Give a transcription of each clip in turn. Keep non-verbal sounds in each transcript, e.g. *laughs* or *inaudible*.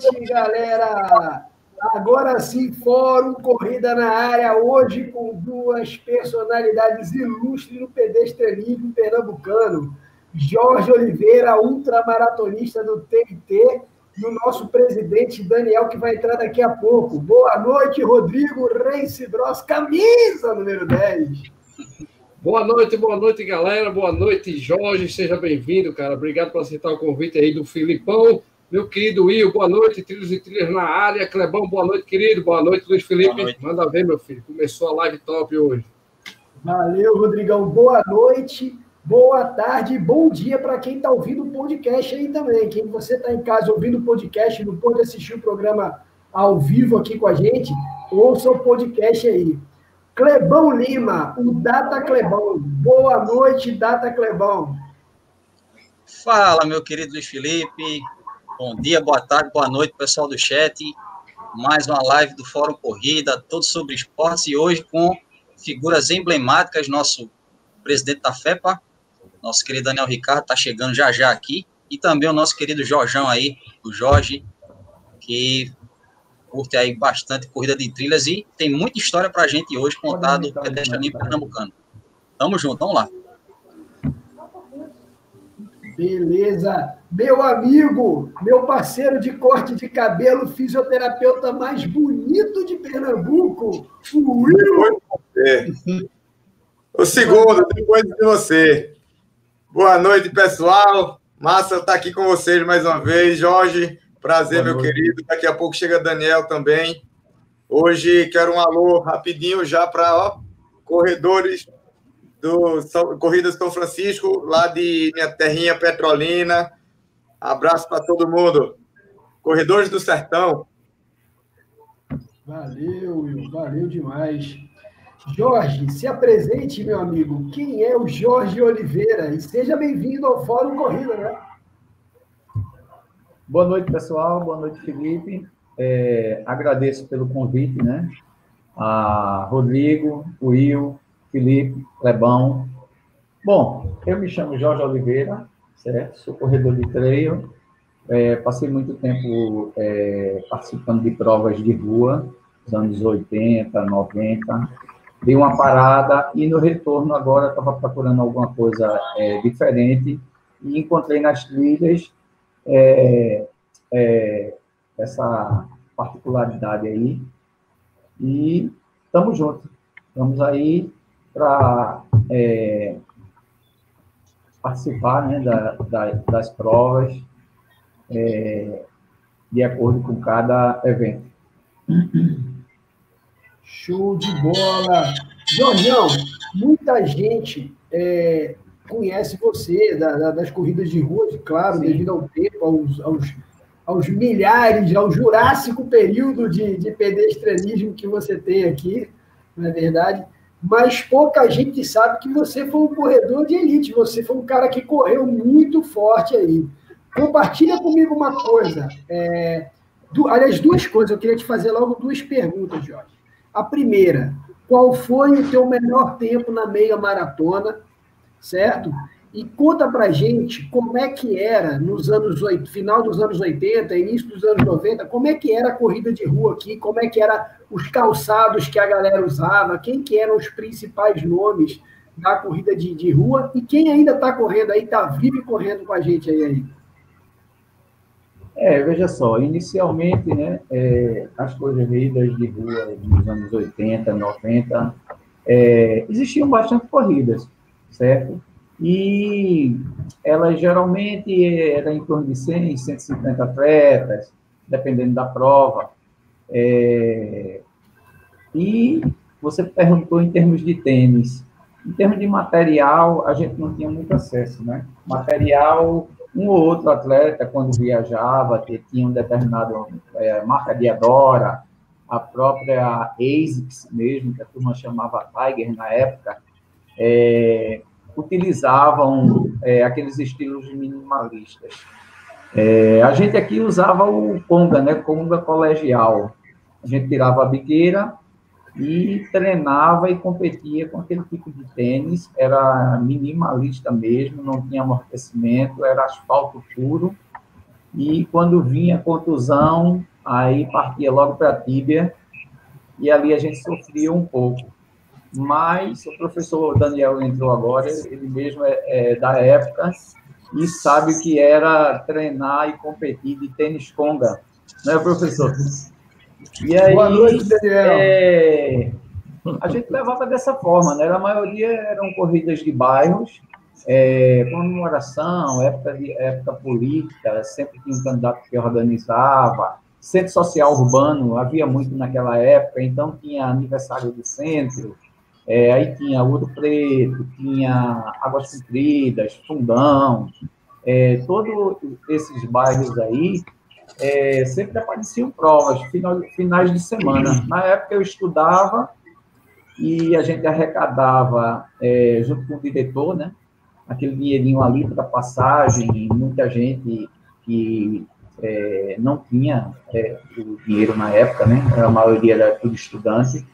Noite, galera! Agora sim, Fórum Corrida na área, hoje com duas personalidades ilustres no pedestrianismo pernambucano. Jorge Oliveira, ultramaratonista do TNT, e o nosso presidente Daniel, que vai entrar daqui a pouco. Boa noite, Rodrigo Reis Bros, camisa número 10. Boa noite, boa noite, galera. Boa noite, Jorge. Seja bem-vindo, cara. Obrigado por aceitar o convite aí do Filipão. Meu querido Will, boa noite. Trilhos e trilhas na área. Clebão, boa noite, querido. Boa noite, Luiz Felipe. Noite. Manda ver, meu filho. Começou a live top hoje. Valeu, Rodrigão. Boa noite, boa tarde, bom dia para quem está ouvindo o podcast aí também. Quem você está em casa ouvindo o podcast, não pode assistir o programa ao vivo aqui com a gente, ouça o podcast aí. Clebão Lima, o Data Clebão. Boa noite, Data Clebão. Fala, meu querido Luiz Felipe. Bom dia, boa tarde, boa noite, pessoal do chat. Mais uma live do Fórum Corrida, tudo sobre esportes e hoje com figuras emblemáticas. Nosso presidente da FEPA, nosso querido Daniel Ricardo, está chegando já já aqui. E também o nosso querido Jorjão aí, o Jorge, que curte aí bastante corrida de trilhas e tem muita história para a gente hoje contar do pedestrianismo pernambucano. Tamo junto, vamos lá. Beleza. Meu amigo, meu parceiro de corte de cabelo, fisioterapeuta mais bonito de Pernambuco, o Will. O segundo, depois de você. Boa noite, pessoal. Massa estar aqui com vocês mais uma vez. Jorge, prazer, Boa meu noite. querido. Daqui a pouco chega Daniel também. Hoje quero um alô rapidinho já para corredores do São, Corrida São Francisco, lá de minha terrinha Petrolina. Abraço para todo mundo. Corredores do Sertão. Valeu, Will, valeu demais. Jorge, se apresente, meu amigo. Quem é o Jorge Oliveira? E seja bem-vindo ao Fórum Corrida, né? Boa noite, pessoal. Boa noite, Felipe. É, agradeço pelo convite, né? A Rodrigo, Will, Felipe, Lebão. Bom, eu me chamo Jorge Oliveira, certo? Sou corredor de trail. É, passei muito tempo é, participando de provas de rua, nos anos 80, 90. Dei uma parada e no retorno agora estava procurando alguma coisa é, diferente e encontrei nas trilhas é, é, essa particularidade aí. E estamos juntos. Estamos aí para é, participar né, da, da, das provas é, de acordo com cada evento. Show de bola! Jorgão, muita gente é, conhece você da, da, das corridas de rua, claro, Sim. devido ao tempo, aos, aos, aos, milhares, ao jurássico período de, de pedestrianismo que você tem aqui, não é verdade? Mas pouca gente sabe que você foi um corredor de elite, você foi um cara que correu muito forte aí. Compartilha comigo uma coisa, é, aliás, duas coisas, eu queria te fazer logo duas perguntas, Jorge. A primeira, qual foi o teu melhor tempo na meia maratona, certo? E conta pra gente como é que era nos anos final dos anos 80, início dos anos 90, como é que era a corrida de rua aqui, como é que era os calçados que a galera usava, quem que eram os principais nomes da corrida de, de rua e quem ainda está correndo aí, está vivo correndo com a gente aí, aí. É, veja só, inicialmente, né, é, as corridas de rua nos anos 80, 90, é, existiam bastante corridas, certo? E elas geralmente eram em torno de 100, 150 atletas, dependendo da prova. É, e você perguntou em termos de tênis. Em termos de material, a gente não tinha muito acesso, né? Material, um ou outro atleta, quando viajava, tinha um determinado é, marca de Adora, a própria ASICS mesmo, que a turma chamava Tiger na época, é, utilizavam é, aqueles estilos minimalistas. É, a gente aqui usava o conga, né, conga colegial. A gente tirava a biqueira e treinava e competia com aquele tipo de tênis. Era minimalista mesmo, não tinha amortecimento, era asfalto puro. e quando vinha contusão, aí partia logo para a tíbia, e ali a gente sofria um pouco. Mas o professor Daniel entrou agora, ele mesmo é, é da época, e sabe o que era treinar e competir de tênis conga, né, professor? E aí, Boa noite, Daniel. É, a gente levava dessa forma, né? A maioria eram corridas de bairros, é, comemoração, época, de, época política, sempre tinha um candidato que organizava, centro social urbano, havia muito naquela época, então tinha aniversário do centro, é, aí tinha Ouro Preto, tinha Águas Compridas, Fundão, é, todos esses bairros aí, é, sempre apareciam provas, finais de semana. Na época eu estudava e a gente arrecadava, é, junto com o diretor, né, aquele dinheirinho ali para passagem, muita gente que é, não tinha é, o dinheiro na época, né, a maioria era tudo estudante,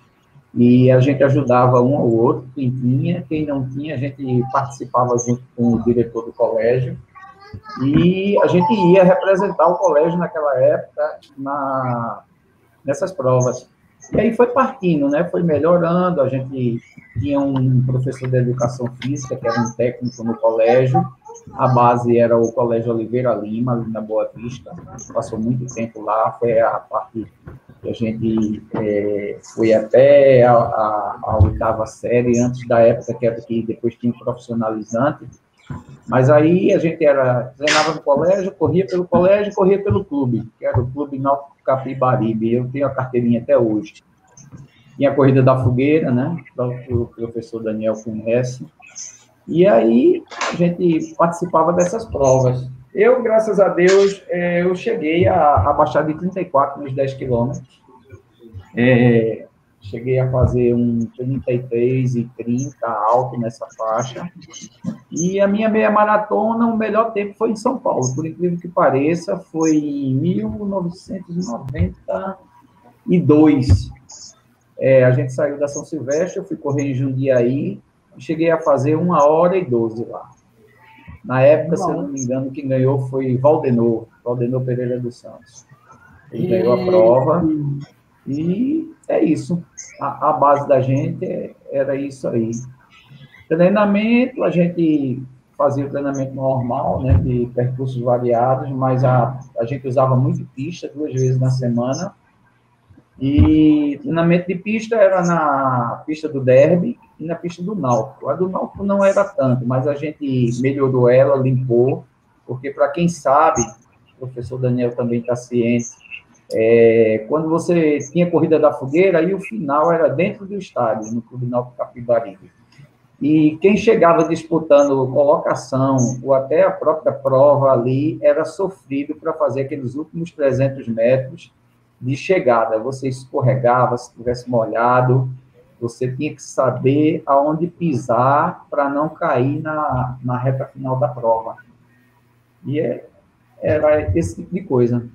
e a gente ajudava um ao outro, quem tinha, quem não tinha, a gente participava junto com o diretor do colégio, e a gente ia representar o colégio naquela época na, nessas provas. E aí foi partindo, né? Foi melhorando. A gente tinha um professor de educação física, que era um técnico no colégio. A base era o Colégio Oliveira Lima, ali na Boa Vista. Passou muito tempo lá. Foi a parte a gente é, foi até a, a, a, oitava série, antes da época que era que depois tinha profissionalizante. Mas aí a gente era, treinava no colégio, corria pelo colégio, corria pelo clube, que era o Clube Náutico Capibaribe. Eu tenho a carteirinha até hoje. Tinha a corrida da fogueira, né? O professor Daniel conhece. E aí a gente participava dessas provas. Eu, graças a Deus, é, eu cheguei a, a baixar de 34 nos 10 quilômetros. É, cheguei a fazer um 33 e 30 alto nessa faixa. E a minha meia maratona, o melhor tempo foi em São Paulo, por incrível que pareça, foi em 1992. É, a gente saiu da São Silvestre, eu fui correr em Jundiaí, cheguei a fazer uma hora e doze lá. Na época, se eu não me engano, quem ganhou foi Valdenor, Valdenor Pereira dos Santos. Ele ganhou a prova e é isso. A, a base da gente era isso aí. Treinamento, a gente fazia o treinamento normal, né, de percursos variados, mas a, a gente usava muito pista, duas vezes na semana. E treinamento de pista era na pista do Derby e na pista do Náutico. A do Náutico não era tanto, mas a gente melhorou ela, limpou, porque para quem sabe, o professor Daniel também está ciente, é, quando você tinha corrida da fogueira, aí o final era dentro do estádio, no Clube Náutico Capibaribe. E quem chegava disputando colocação ou até a própria prova ali era sofrido para fazer aqueles últimos 300 metros de chegada. Você escorregava, se estivesse molhado, você tinha que saber aonde pisar para não cair na, na reta final da prova. E é, era esse tipo de coisa.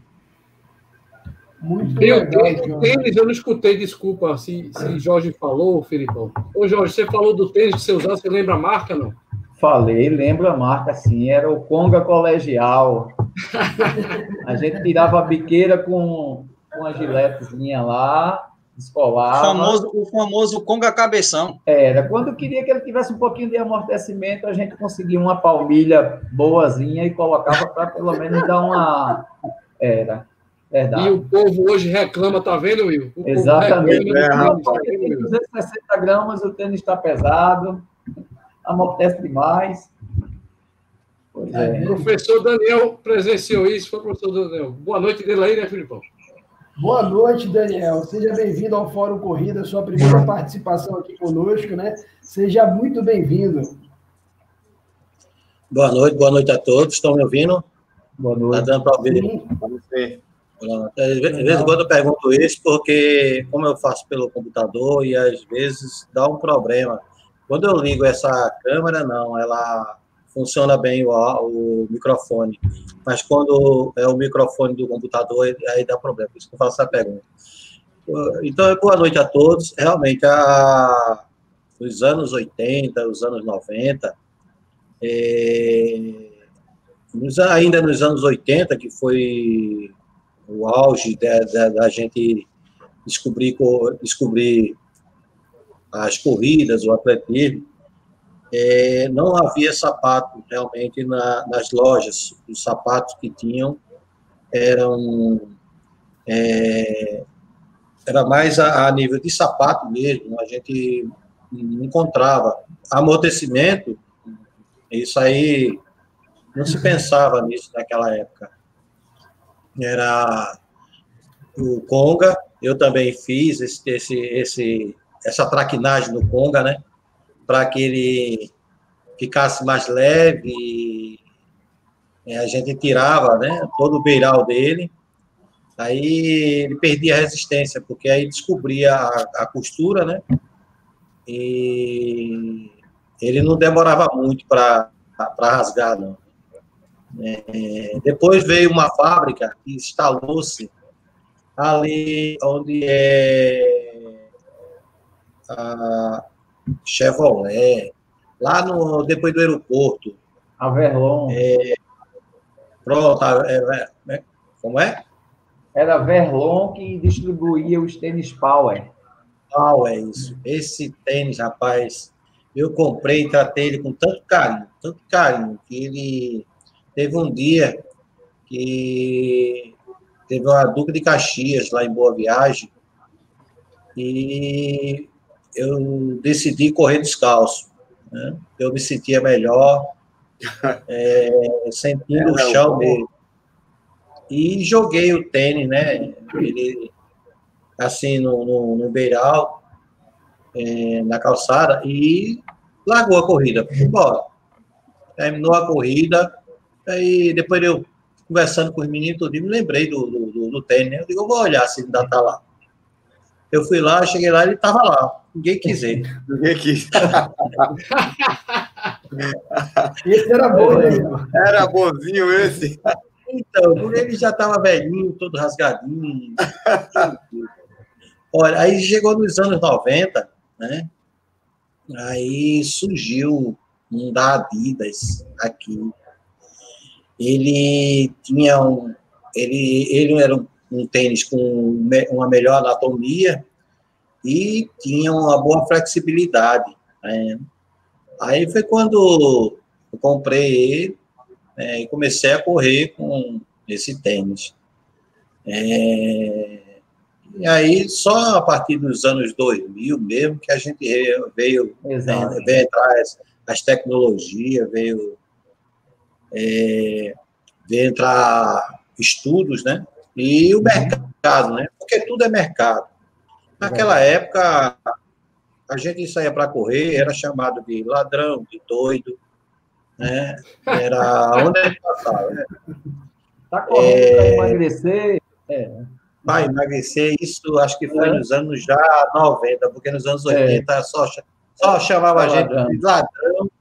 Muito Meu legal, tênis, eu não escutei, desculpa se, se Jorge falou, Filipão. Ô, Jorge, você falou do tênis que você usava, você lembra a marca, não? Falei, lembro a marca, sim, era o Conga Colegial. a gente tirava a biqueira com, com a giletezinha lá, escolar. O famoso, o famoso Conga Cabeção. Era, quando queria que ele tivesse um pouquinho de amortecimento, a gente conseguia uma palmilha boazinha e colocava para pelo menos dar uma... Era. Verdade. E o povo hoje reclama, tá vendo, Will? O Exatamente. É, tem 260 gramas, o tênis está pesado, amortece demais. Pois é. O professor Daniel presenciou isso, foi o professor Daniel. Boa noite dele aí, né, Filipão? Boa noite, Daniel. Seja bem-vindo ao Fórum Corrida, sua primeira participação aqui conosco, né? Seja muito bem-vindo. Boa noite, boa noite a todos. Estão me ouvindo? Boa noite. Está dando para ouvir? Sim. De vez em quando eu pergunto isso porque, como eu faço pelo computador e às vezes dá um problema. Quando eu ligo essa câmera, não, ela funciona bem o, o microfone. Mas quando é o microfone do computador, aí dá problema. Por isso que eu faço essa pergunta. Então, boa noite a todos. Realmente, a, nos anos 80, os anos 90, é, ainda nos anos 80, que foi o auge da, da, da gente descobrir, descobrir as corridas, o atletismo, é, não havia sapato realmente na, nas lojas. Os sapatos que tinham eram é, era mais a, a, nível de sapato mesmo. A gente encontrava amortecimento. Isso aí não se pensava nisso naquela época. Era o conga. Eu também fiz esse, esse, esse essa traquinagem no conga, né? Para que ele ficasse mais leve. a gente tirava né, todo o beiral dele, aí ele perdia a resistência, porque aí descobria a, a costura, né? E ele não demorava muito para rasgar, não. É, depois veio uma fábrica que instalou-se ali onde é a, Chevrolet, lá no, depois do aeroporto. Averlon. É, pronto, é, é, como é? Era Verlon que distribuía os tênis Power. Power, isso. Esse tênis, rapaz, eu comprei e tratei ele com tanto carinho, tanto carinho, que ele teve um dia que teve uma Duca de Caxias lá em Boa Viagem, e eu decidi correr descalço. Né? Eu me sentia melhor, *laughs* é, sentindo é, o chão mesmo. E joguei o tênis, né? Ele, assim, no, no, no beiral, é, na calçada, e largou a corrida. Embora. Terminou a corrida, aí depois eu conversando com os meninos, eu me lembrei do, do, do, do tênis, né? Eu digo, eu vou olhar se ainda tá lá. Eu fui lá, cheguei lá, ele estava lá. Ninguém quis ele. *laughs* Ninguém quis. *laughs* esse era bom, né? Era bonzinho esse. Então, ele já estava velhinho, todo rasgadinho. Olha, aí chegou nos anos 90, né? Aí surgiu um da Adidas aqui. Ele tinha um. Ele, ele era um um tênis com uma melhor anatomia e tinha uma boa flexibilidade. Né? Aí foi quando eu comprei ele né, e comecei a correr com esse tênis. É, e aí, só a partir dos anos 2000 mesmo, que a gente veio, Exato. veio entrar as, as tecnologias, veio, é, veio entrar estudos, né? E o mercado, né? Porque tudo é mercado. Naquela época, a gente saía para correr, era chamado de ladrão, de doido, né? Era *laughs* onde gente passava, né? Tá correndo é... para emagrecer? É. Para emagrecer, isso acho que foi é. nos anos já 90, porque nos anos 80 é. só, só chamava a gente ladrão. de ladrão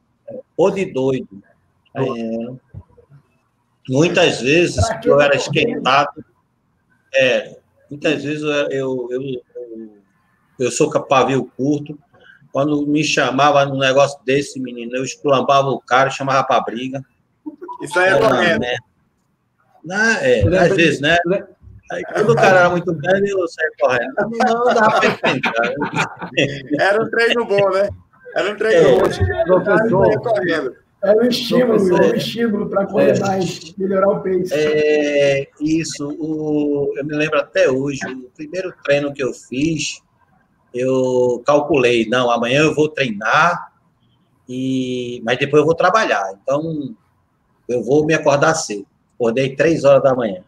ou de doido. É. Muitas vezes eu era esquentado, é, muitas vezes eu, eu, eu, eu sou pavio curto. Quando me chamava num negócio desse, menino, eu esculambava o cara, chamava pra briga. Isso aí é correto. Né? é, às vezes, né? Aí, quando o cara era muito grande, eu saía correndo. Não, não dava pra enfrentar. Era um treino bom, né? Era um treino é, bom. Professor, correndo. É um estímulo, é um estímulo para correr é, mais, melhorar o pace. É, isso, o, eu me lembro até hoje, o primeiro treino que eu fiz, eu calculei, não, amanhã eu vou treinar, e, mas depois eu vou trabalhar. Então, eu vou me acordar cedo. Acordei três horas da manhã.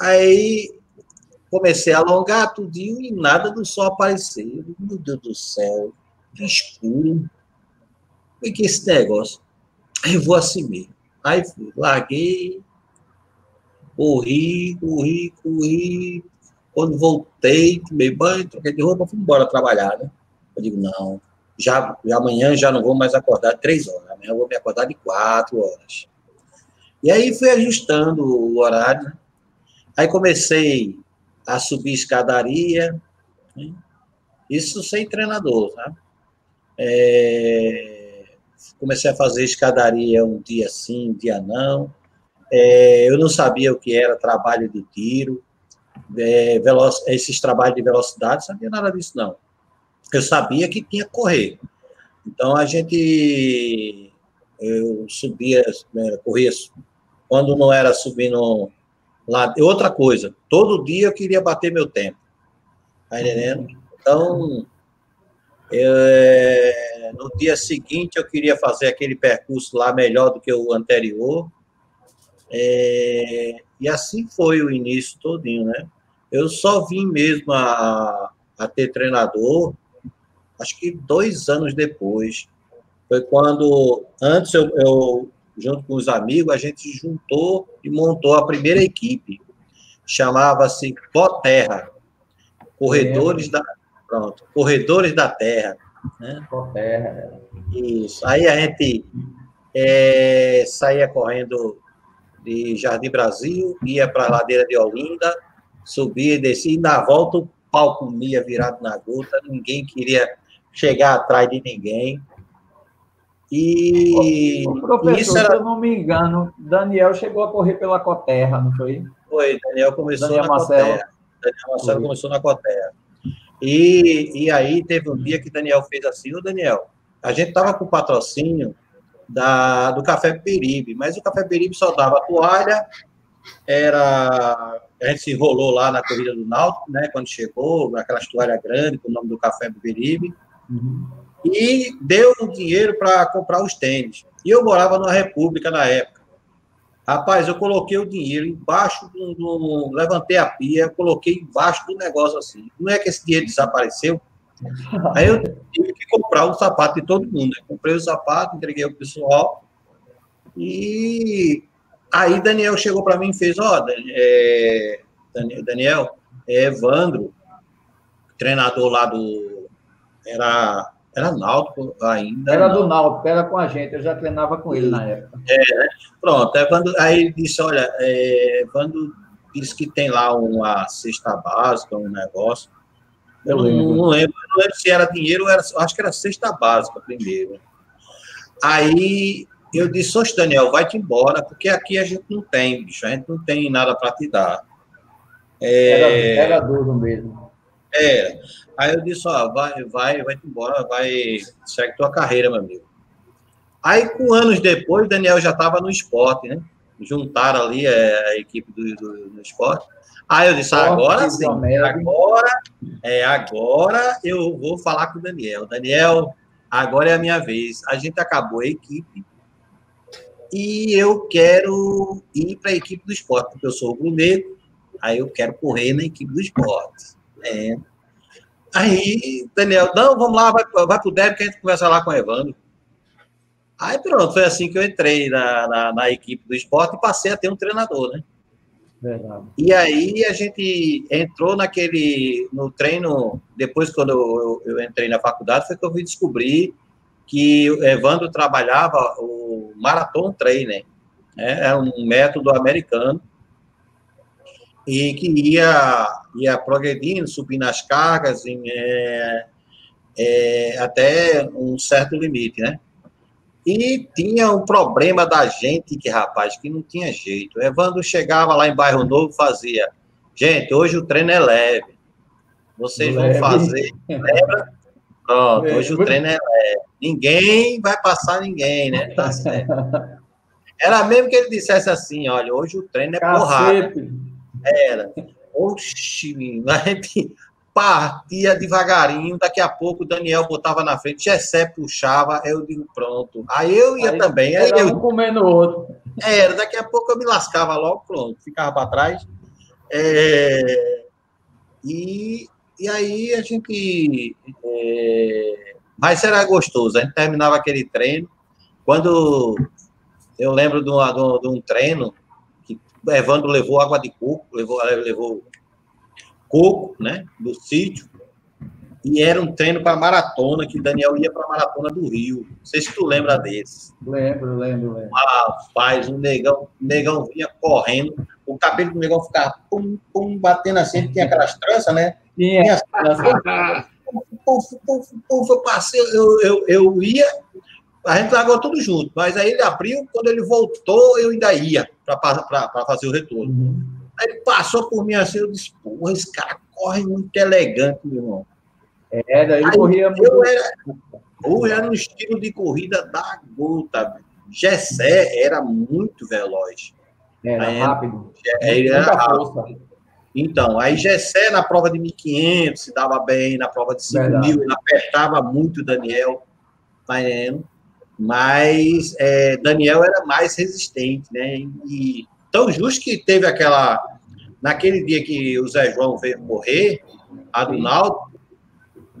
Aí comecei a alongar tudinho e nada do sol aparecer. Meu Deus do céu, que escuro o que esse negócio? Eu vou assim mesmo. Aí fui, larguei, corri, corri, corri. Quando voltei, tomei banho, troquei de roupa, fui embora trabalhar, né? Eu digo, não, já, já amanhã já não vou mais acordar três horas, amanhã eu vou me acordar de quatro horas. E aí fui ajustando o horário? Aí comecei a subir escadaria, né? isso sem treinador, tá? É comecei a fazer escadaria um dia sim, um dia não. É, eu não sabia o que era trabalho de tiro, é, esses trabalhos de velocidade, não sabia nada disso, não. Eu sabia que tinha que correr. Então, a gente, eu subia, né, corria, quando não era subindo lá, outra coisa, todo dia eu queria bater meu tempo, tá entendendo? Então, é, no dia seguinte eu queria fazer aquele percurso lá melhor do que o anterior, é, e assim foi o início todinho, né? Eu só vim mesmo a, a ter treinador, acho que dois anos depois. Foi quando, antes eu, eu, junto com os amigos, a gente juntou e montou a primeira equipe. Chamava-se Coterra, Corredores é. da Pronto, Corredores da Terra. Né? Coterra. Isso. Aí a gente é, saía correndo de Jardim Brasil, ia para a ladeira de Olinda, subia e descia, e na volta o pau comia virado na gota, ninguém queria chegar atrás de ninguém. E o professor, isso era... se eu não me engano, Daniel chegou a correr pela Coterra, não foi? Foi, Daniel começou Daniel na Marcelo. Coterra. Daniel Marcelo foi. começou na Coterra. E, e aí teve um dia que Daniel fez assim, o Daniel, a gente estava com patrocínio da, do Café Peribe, mas o Café Peribe só dava toalha, era a gente se enrolou lá na corrida do Náutico, né, quando chegou, aquela toalha grande com o nome do Café Peribe, uhum. e deu o dinheiro para comprar os tênis. E eu morava na República na época. Rapaz, eu coloquei o dinheiro embaixo do, do levantei a pia, coloquei embaixo do negócio assim. Não é que esse dinheiro desapareceu, Aí eu tive que comprar o sapato de todo mundo. Eu comprei o sapato, entreguei ao pessoal. E aí Daniel chegou para mim e fez: Ó, oh, é, Daniel, é Evandro, treinador lá do. Era, era Náutico ainda. Era não. do Náutico, era com a gente, eu já treinava com ele na época. É, né? pronto. Evandro, aí ele disse: Olha, é, Evandro disse que tem lá uma cesta básica, um negócio. Eu, não, lembro. Não, lembro, não lembro se era dinheiro ou era, acho que era cesta básica primeiro. Aí eu disse, oxe, Daniel, vai-te embora, porque aqui a gente não tem, bicho, a gente não tem nada para te dar. É, era, era duro mesmo. É. Aí eu disse, ó, vai, vai, vai-te embora, vai, segue tua carreira, meu amigo. Aí, com anos depois, Daniel já estava no esporte, né? Juntaram ali é, a equipe do, do, do esporte. Aí eu disse, agora sim, agora, é, agora eu vou falar com o Daniel. Daniel, agora é a minha vez. A gente acabou a equipe e eu quero ir para a equipe do esporte, porque eu sou o negro, aí eu quero correr na equipe do esporte. É. Aí, Daniel, não, vamos lá, vai, vai pro Débora que a gente conversa lá com o Evandro. Aí pronto, foi assim que eu entrei na, na, na equipe do esporte e passei a ter um treinador, né? Verdade. E aí a gente entrou naquele no treino depois quando eu, eu, entrei na faculdade foi que eu fui descobrir que o Evandro trabalhava o Marathon Trainer, né? é um método americano e que ia ia progredindo, subindo as cargas em, é, é, até um certo limite, né? E tinha um problema da gente, que rapaz, que não tinha jeito. Evandro chegava lá em Bairro Novo fazia, gente, hoje o treino é leve. Vocês leve. vão fazer, lembra? Pronto, hoje o treino é leve. Ninguém vai passar ninguém, né? Tá certo. *laughs* Era mesmo que ele dissesse assim, olha, hoje o treino é Cacete. porrada. Era. Oxi, a gente partia devagarinho, daqui a pouco o Daniel botava na frente, Gessé puxava, eu digo, pronto. Aí eu ia aí, também. Aí eu um comendo o outro. Era, daqui a pouco eu me lascava logo, pronto, ficava para trás. É, e, e aí a gente. É, mas era gostoso, a gente terminava aquele treino. Quando eu lembro de, uma, de um treino Evandro levou água de coco, levou, levou coco, né, do sítio, e era um treino para maratona, que Daniel ia para a maratona do Rio. Não sei se tu lembra desse. Lembro, lembro, lembro. Rapaz, o negão, o negão vinha correndo, o cabelo do negão ficava pum, pum, batendo assim, tinha aquelas tranças, né? Tinha. tinha as tranças. puf, puf, puf, eu passei, eu, eu, eu ia, A gente largou tudo junto, mas aí ele abriu, quando ele voltou, eu ainda ia para fazer o retorno. Uhum. Aí ele passou por mim assim, eu disse, porra, esse cara corre muito elegante, meu irmão. Era, ele aí, corria muito. Eu era, ou era no estilo de corrida da gota. Gessé era muito veloz. Era aí, rápido. Ele era rápido. Então, aí Gessé na prova de 1.500 se dava bem, na prova de 5.000 ele apertava muito o Daniel, tá mas é, Daniel era mais resistente, né? E tão justo que teve aquela. Naquele dia que o Zé João veio morrer, a do Naldo,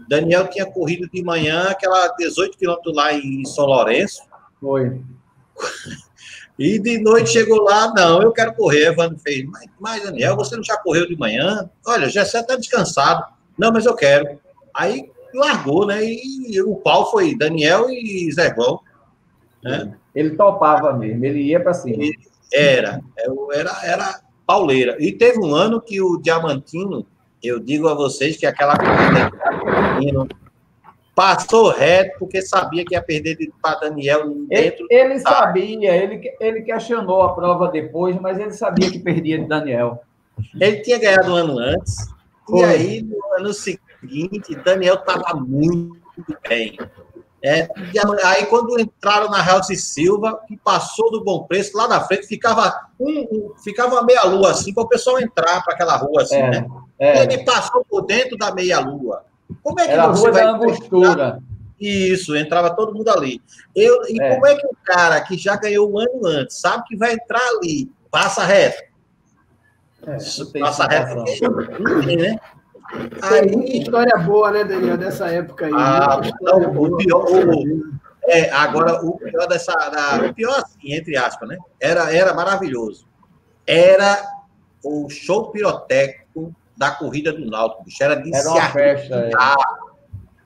Daniel tinha corrido de manhã aquela 18 quilômetros lá em São Lourenço. Foi. *laughs* E de noite chegou lá, não, eu quero correr. Evandro fez, mas, mas Daniel, você não já correu de manhã? Olha, já está descansado. Não, mas eu quero. Aí largou, né? E o pau foi Daniel e Zé João. Né? Ele topava mesmo, ele ia para cima. Era, era, era pauleira. E teve um ano que o Diamantino, eu digo a vocês que aquela corrida passou reto porque sabia que ia perder para Daniel dentro. Ele, ele sabia, ele, ele questionou a prova depois, mas ele sabia que perdia de Daniel. Ele tinha ganhado um ano antes, Foi. e aí no ano seguinte, Daniel estava muito bem. É, aí quando entraram na House Silva, que passou do bom preço, lá na frente ficava um, um ficava meia lua assim para o pessoal entrar para aquela rua assim, é, né? É. Ele passou por dentro da meia lua. Como é que Era a rua da angostura. Isso, entrava todo mundo ali. Eu, e é. como é que o cara que já ganhou um ano antes sabe que vai entrar ali, passa reto? É, passa reto. né? Aí, muita história boa, né, Daniel, dessa época aí. Ah, não, o pior, o, é, agora, o pior dessa. Da, o pior, assim, entre aspas, né? Era, era maravilhoso. Era o show pirotécnico da corrida do Náutico, bicho. Era de era uma festa,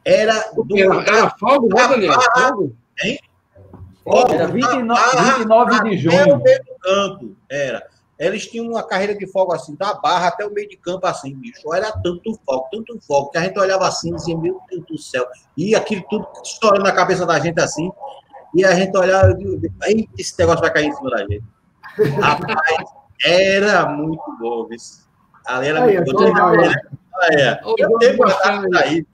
é. Era do. Era, era fogo, né, Daniel? Fogo? Hein? Fogo, era 29, 29 de junho. Até o meio do campo, era. Eles tinham uma carreira de fogo assim, da barra até o meio de campo assim, bicho. Era tanto fogo, tanto fogo, que a gente olhava assim e dizia, meu Deus do céu. E aquilo tudo estourando na cabeça da gente assim. E a gente olhava, aí esse negócio vai cair em cima da gente. Rapaz, era muito bom, isso. Ali era aí, muito bom. É. Eu tenho guardado aí.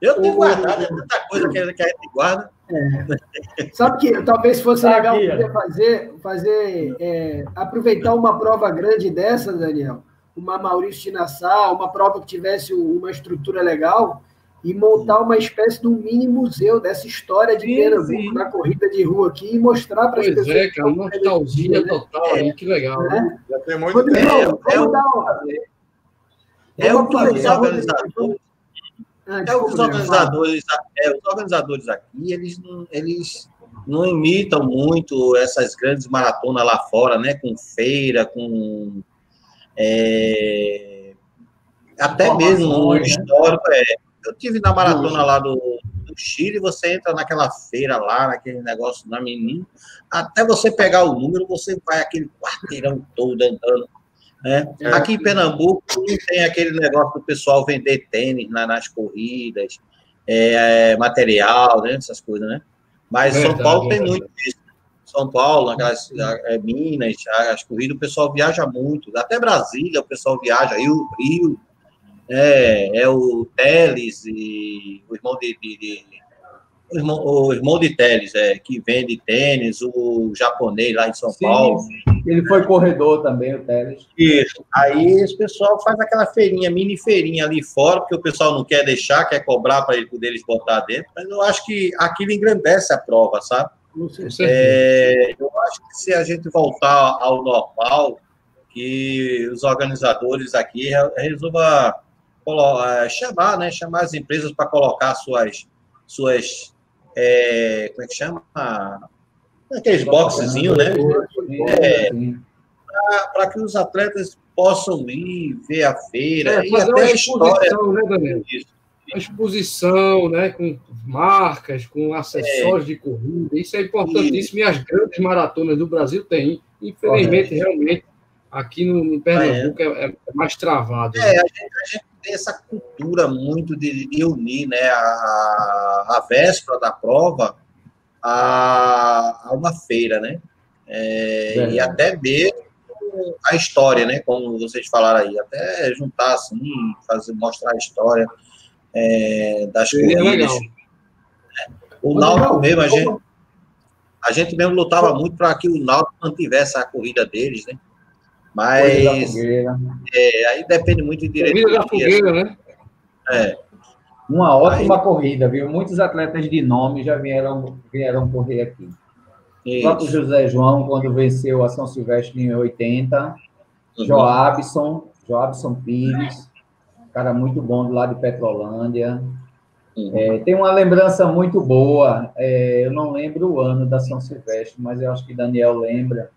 Eu tenho guardado, é tanta coisa que a gente guarda. É. Sabe que talvez fosse legal poder fazer, fazer é, aproveitar uma prova grande dessa, Daniel, uma Maurício de Nassau, uma prova que tivesse uma estrutura legal e montar uma espécie de um mini museu dessa história de Pernambuco na corrida de rua aqui e mostrar para as pessoas. Pois é, cara, nostalgia né? total, é. que legal. Né? né? Já tem muito Rodrigo, é, é, dar uma... É o que os organizadores ah, é o os organizadores, é, os organizadores aqui, eles não, eles não imitam muito essas grandes maratonas lá fora, né? Com feira, com é, até mesmo no né? histórico. É, eu tive na maratona lá do, do Chile, você entra naquela feira lá, naquele negócio na menina, até você pegar o número, você vai aquele quarteirão todo andando. Né? É. Aqui em Pernambuco não tem aquele negócio do pessoal vender tênis na, nas corridas, é, é, material, né? essas coisas, né? Mas verdade, São Paulo tem muito isso. São Paulo, aquelas, é, Minas, as corridas, o pessoal viaja muito. Até Brasília o pessoal viaja, Rio, Rio é, é o Teles e o irmão de, de, de o irmão, o irmão de Teles, é, que vende tênis, o japonês lá em São Sim, Paulo. Ele foi corredor também, o Teles. Isso. Aí esse pessoal faz aquela feirinha, mini feirinha ali fora, porque o pessoal não quer deixar, quer cobrar para ele poder botar dentro. Mas eu acho que aquilo engrandece a prova, sabe? É, eu acho que se a gente voltar ao normal, que os organizadores aqui resolvam é, chamar, né, chamar as empresas para colocar suas, suas é, como é que chama? Aqueles boxezinhos, né? É, para que os atletas possam ir ver a feira é, e até a história. Né, Daniel? A exposição, né, com marcas, com acessórios é. de corrida, isso é importantíssimo. E... e as grandes maratonas do Brasil têm. Infelizmente, realmente, aqui no, no Pernambuco é. é. é, mais travado. É, né? a, gente, a gente tem essa cultura muito de, de unir, né? A, a véspera da prova, a, a uma feira, né? É, e até mesmo a história, né? Como vocês falaram aí, até juntar assim, fazer, mostrar a história é, das Seria corridas. O Náutico mesmo, a gente, a gente mesmo lutava muito para que o Náutico mantivesse a corrida deles, né? Mas é, aí depende muito de direito. Corrida da fogueira, né? É. Uma ótima aí, corrida, viu? Muitos atletas de nome já vieram, vieram correr aqui. Isso. O próprio José João, quando venceu a São Silvestre em 80, uhum. Joabson, Joabson Pires, cara muito bom do lado de Petrolândia. Uhum. É, tem uma lembrança muito boa, é, eu não lembro o ano da São Silvestre, mas eu acho que Daniel lembra.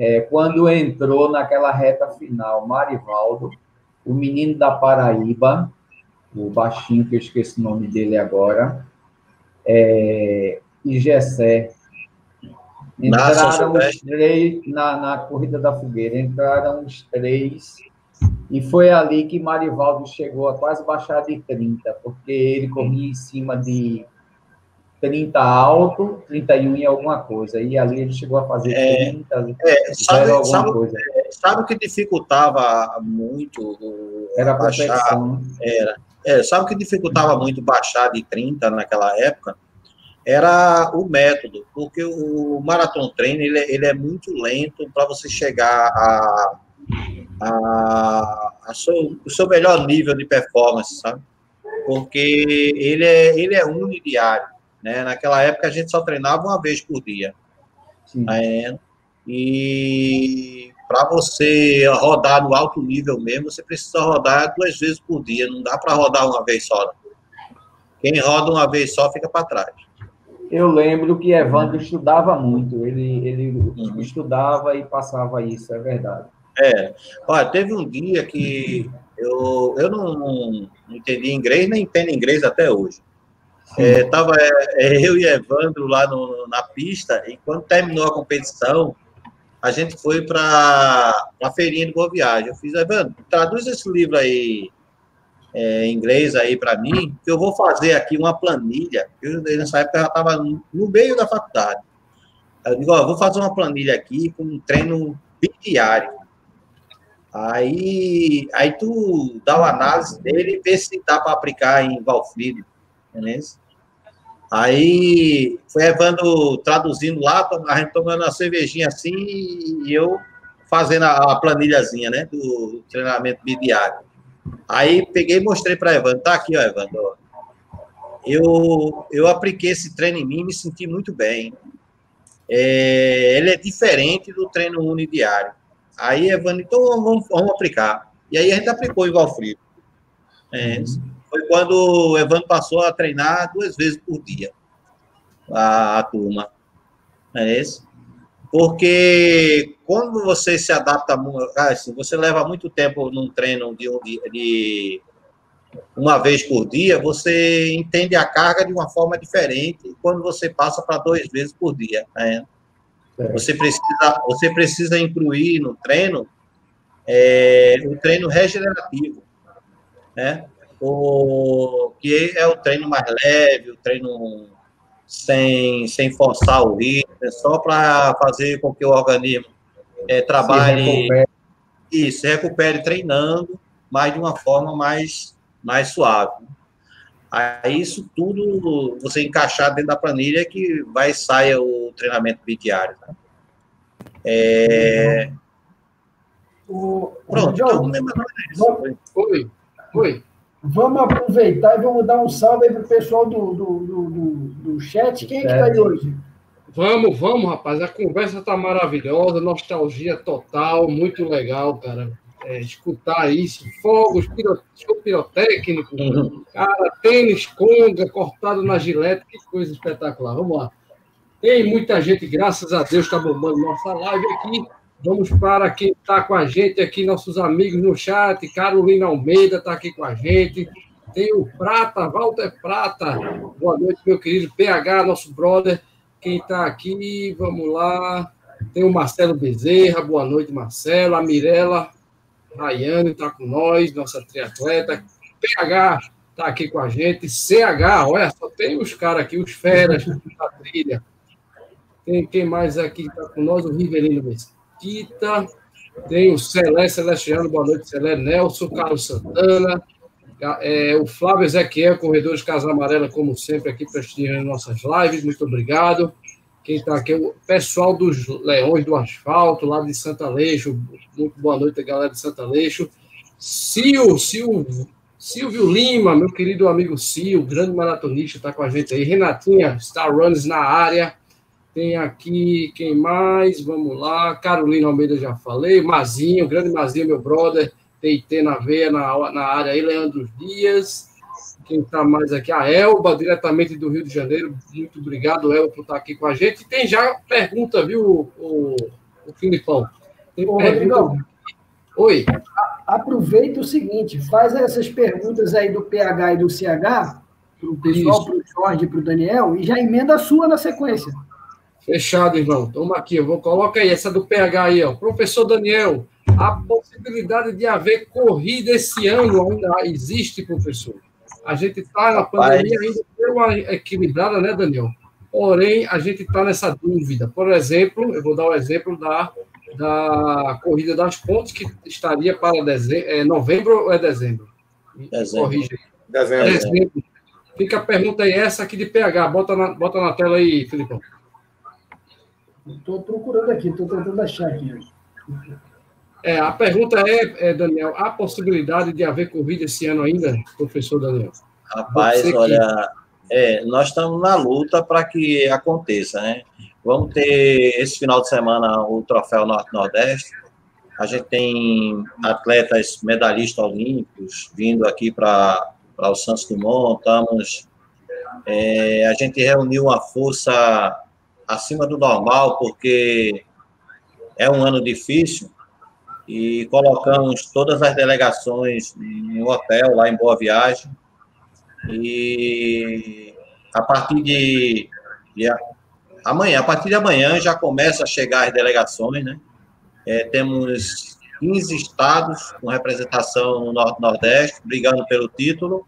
É, quando entrou naquela reta final, Marivaldo, o menino da Paraíba, o baixinho, que eu esqueci o nome dele agora, é, e Gessé, entraram os três na, na corrida da fogueira, entraram os três e foi ali que Marivaldo chegou a quase baixar de 30, porque ele corria em cima de 30 alto, 31 e alguma coisa. E ali ele chegou a fazer é, 30, é, sabe, alguma sabe, coisa. Sabe o que dificultava muito Era a baixar? Né? Era. É, sabe o que dificultava muito baixar de 30 naquela época? Era o método, porque o Marathon Trainer ele, é, ele é muito lento para você chegar a a, a seu, o seu melhor nível de performance, sabe? Porque ele é, ele é unidiário, né? Naquela época a gente só treinava uma vez por dia. Né? E para você rodar no alto nível mesmo, você precisa rodar duas vezes por dia, não dá para rodar uma vez só. Quem roda uma vez só fica para trás. Eu lembro que Evandro estudava muito, ele, ele uhum. estudava e passava isso, é verdade. É. Olha, teve um dia que eu, eu não, não entendi inglês, nem entendo inglês até hoje. É, tava é, é, eu e Evandro lá no, na pista, e quando terminou a competição, a gente foi para a feirinha de Boa Viagem. Eu fiz, Evandro, traduz esse livro aí é, em inglês aí para mim, que eu vou fazer aqui uma planilha. Eu, nessa época, eu já estava no meio da faculdade. Eu digo, ó, vou fazer uma planilha aqui com um treino diário. Aí, aí tu dá uma análise dele e vê se dá para aplicar em Valfrido, beleza? Aí foi levando, traduzindo lá, a gente tomando uma cervejinha assim e eu fazendo a, a planilhazinha, né, do treinamento bidiário. Aí peguei e mostrei para Evandro, tá aqui, ó, Evandro. Eu, eu apliquei esse treino em mim e me senti muito bem. É, ele é diferente do treino unidiário. Aí, Evandro, então vamos, vamos aplicar. E aí a gente aplicou igual frio. É. Foi quando o Evandro passou a treinar duas vezes por dia, a, a turma. É isso? Porque quando você se adapta, assim, você leva muito tempo num treino de, de, de uma vez por dia, você entende a carga de uma forma diferente quando você passa para duas vezes por dia. Né? Você precisa, você precisa incluir no treino é, o treino regenerativo, né? O, que é o treino mais leve, o treino sem, sem forçar o ritmo, é só para fazer com que o organismo é, trabalhe se recupere. e se recupere treinando, mas de uma forma mais, mais suave. Aí isso tudo você encaixar dentro da planilha que vai sair o treinamento bidiário. Né? É... O, Pronto, John, vamos, oi, oi. Vamos aproveitar e vamos dar um salve aí para o pessoal do, do, do, do, do chat. Quem é que está aí hoje? Vamos, vamos, rapaz. A conversa tá maravilhosa, nostalgia total, muito legal, cara é, escutar isso, fogos, piro, pirotécnico, uhum. cara, tênis, conga, cortado na gilete, que coisa espetacular. Vamos lá. Tem muita gente, graças a Deus, está bombando nossa live aqui. Vamos para quem está com a gente aqui, nossos amigos no chat. Carolina Almeida está aqui com a gente. Tem o Prata, Walter Prata. Boa noite, meu querido PH, nosso brother. Quem está aqui, vamos lá. Tem o Marcelo Bezerra, boa noite, Marcelo. A Mirella Rayane está com nós, nossa triatleta. PH está aqui com a gente. CH, olha, só tem os caras aqui, os feras da trilha. Tem quem mais aqui está com nós? O Rivelino Mesquita. Tem o Celé Celestiano, boa noite, Celé. Nelson, Carlos Santana. É, o Flávio Ezequiel, corredor de Casa Amarela, como sempre, aqui prestigiando nossas lives. Muito obrigado. Quem está aqui é o pessoal dos Leões do Asfalto, lá de Santa Leixo. Muito boa noite, galera de Santa Leixo. Sil, Sil, Silvio Lima, meu querido amigo Sil, grande maratonista, está com a gente aí. Renatinha, Star Runs na área. Tem aqui, quem mais? Vamos lá. Carolina Almeida, já falei. Mazinho, grande Mazinho, meu brother. TIT na veia, na, na área aí. Leandro Dias. Quem está mais aqui? A Elba, diretamente do Rio de Janeiro. Muito obrigado, Elba, por estar aqui com a gente. Tem já pergunta, viu, o, o Filipão? Tem Ô, pergunta... Oi. Aproveita o seguinte, faz essas perguntas aí do PH e do CH, para o pessoal, para o Jorge e para o Daniel, e já emenda a sua na sequência. Fechado, irmão. Toma aqui, eu vou coloca aí essa do PH aí, ó. Professor Daniel, a possibilidade de haver corrida esse ano ainda existe, professor? A gente está na pandemia ainda deu uma equilibrada, né, Daniel? Porém, a gente está nessa dúvida. Por exemplo, eu vou dar o um exemplo da, da corrida das pontes, que estaria para dezembro, é, novembro ou é dezembro? Dezembro. Corrige. Dezembro. dezembro. Fica a pergunta aí, essa aqui de PH. Bota na, bota na tela aí, Filipão. Estou procurando aqui, estou tentando achar aqui. É, a pergunta é, é, Daniel, há possibilidade de haver corrida esse ano ainda, professor Daniel? Rapaz, que... olha, é, nós estamos na luta para que aconteça, né? Vamos ter esse final de semana o Troféu Norte-Nordeste. A gente tem atletas medalhistas olímpicos vindo aqui para o Santos Dumont. Estamos, é, a gente reuniu uma força acima do normal, porque é um ano difícil, e colocamos todas as delegações em um hotel lá em Boa Viagem. E a partir de, de amanhã, a partir de amanhã já começa a chegar as delegações, né? É, temos 15 estados com representação no Norte Nordeste, brigando pelo título.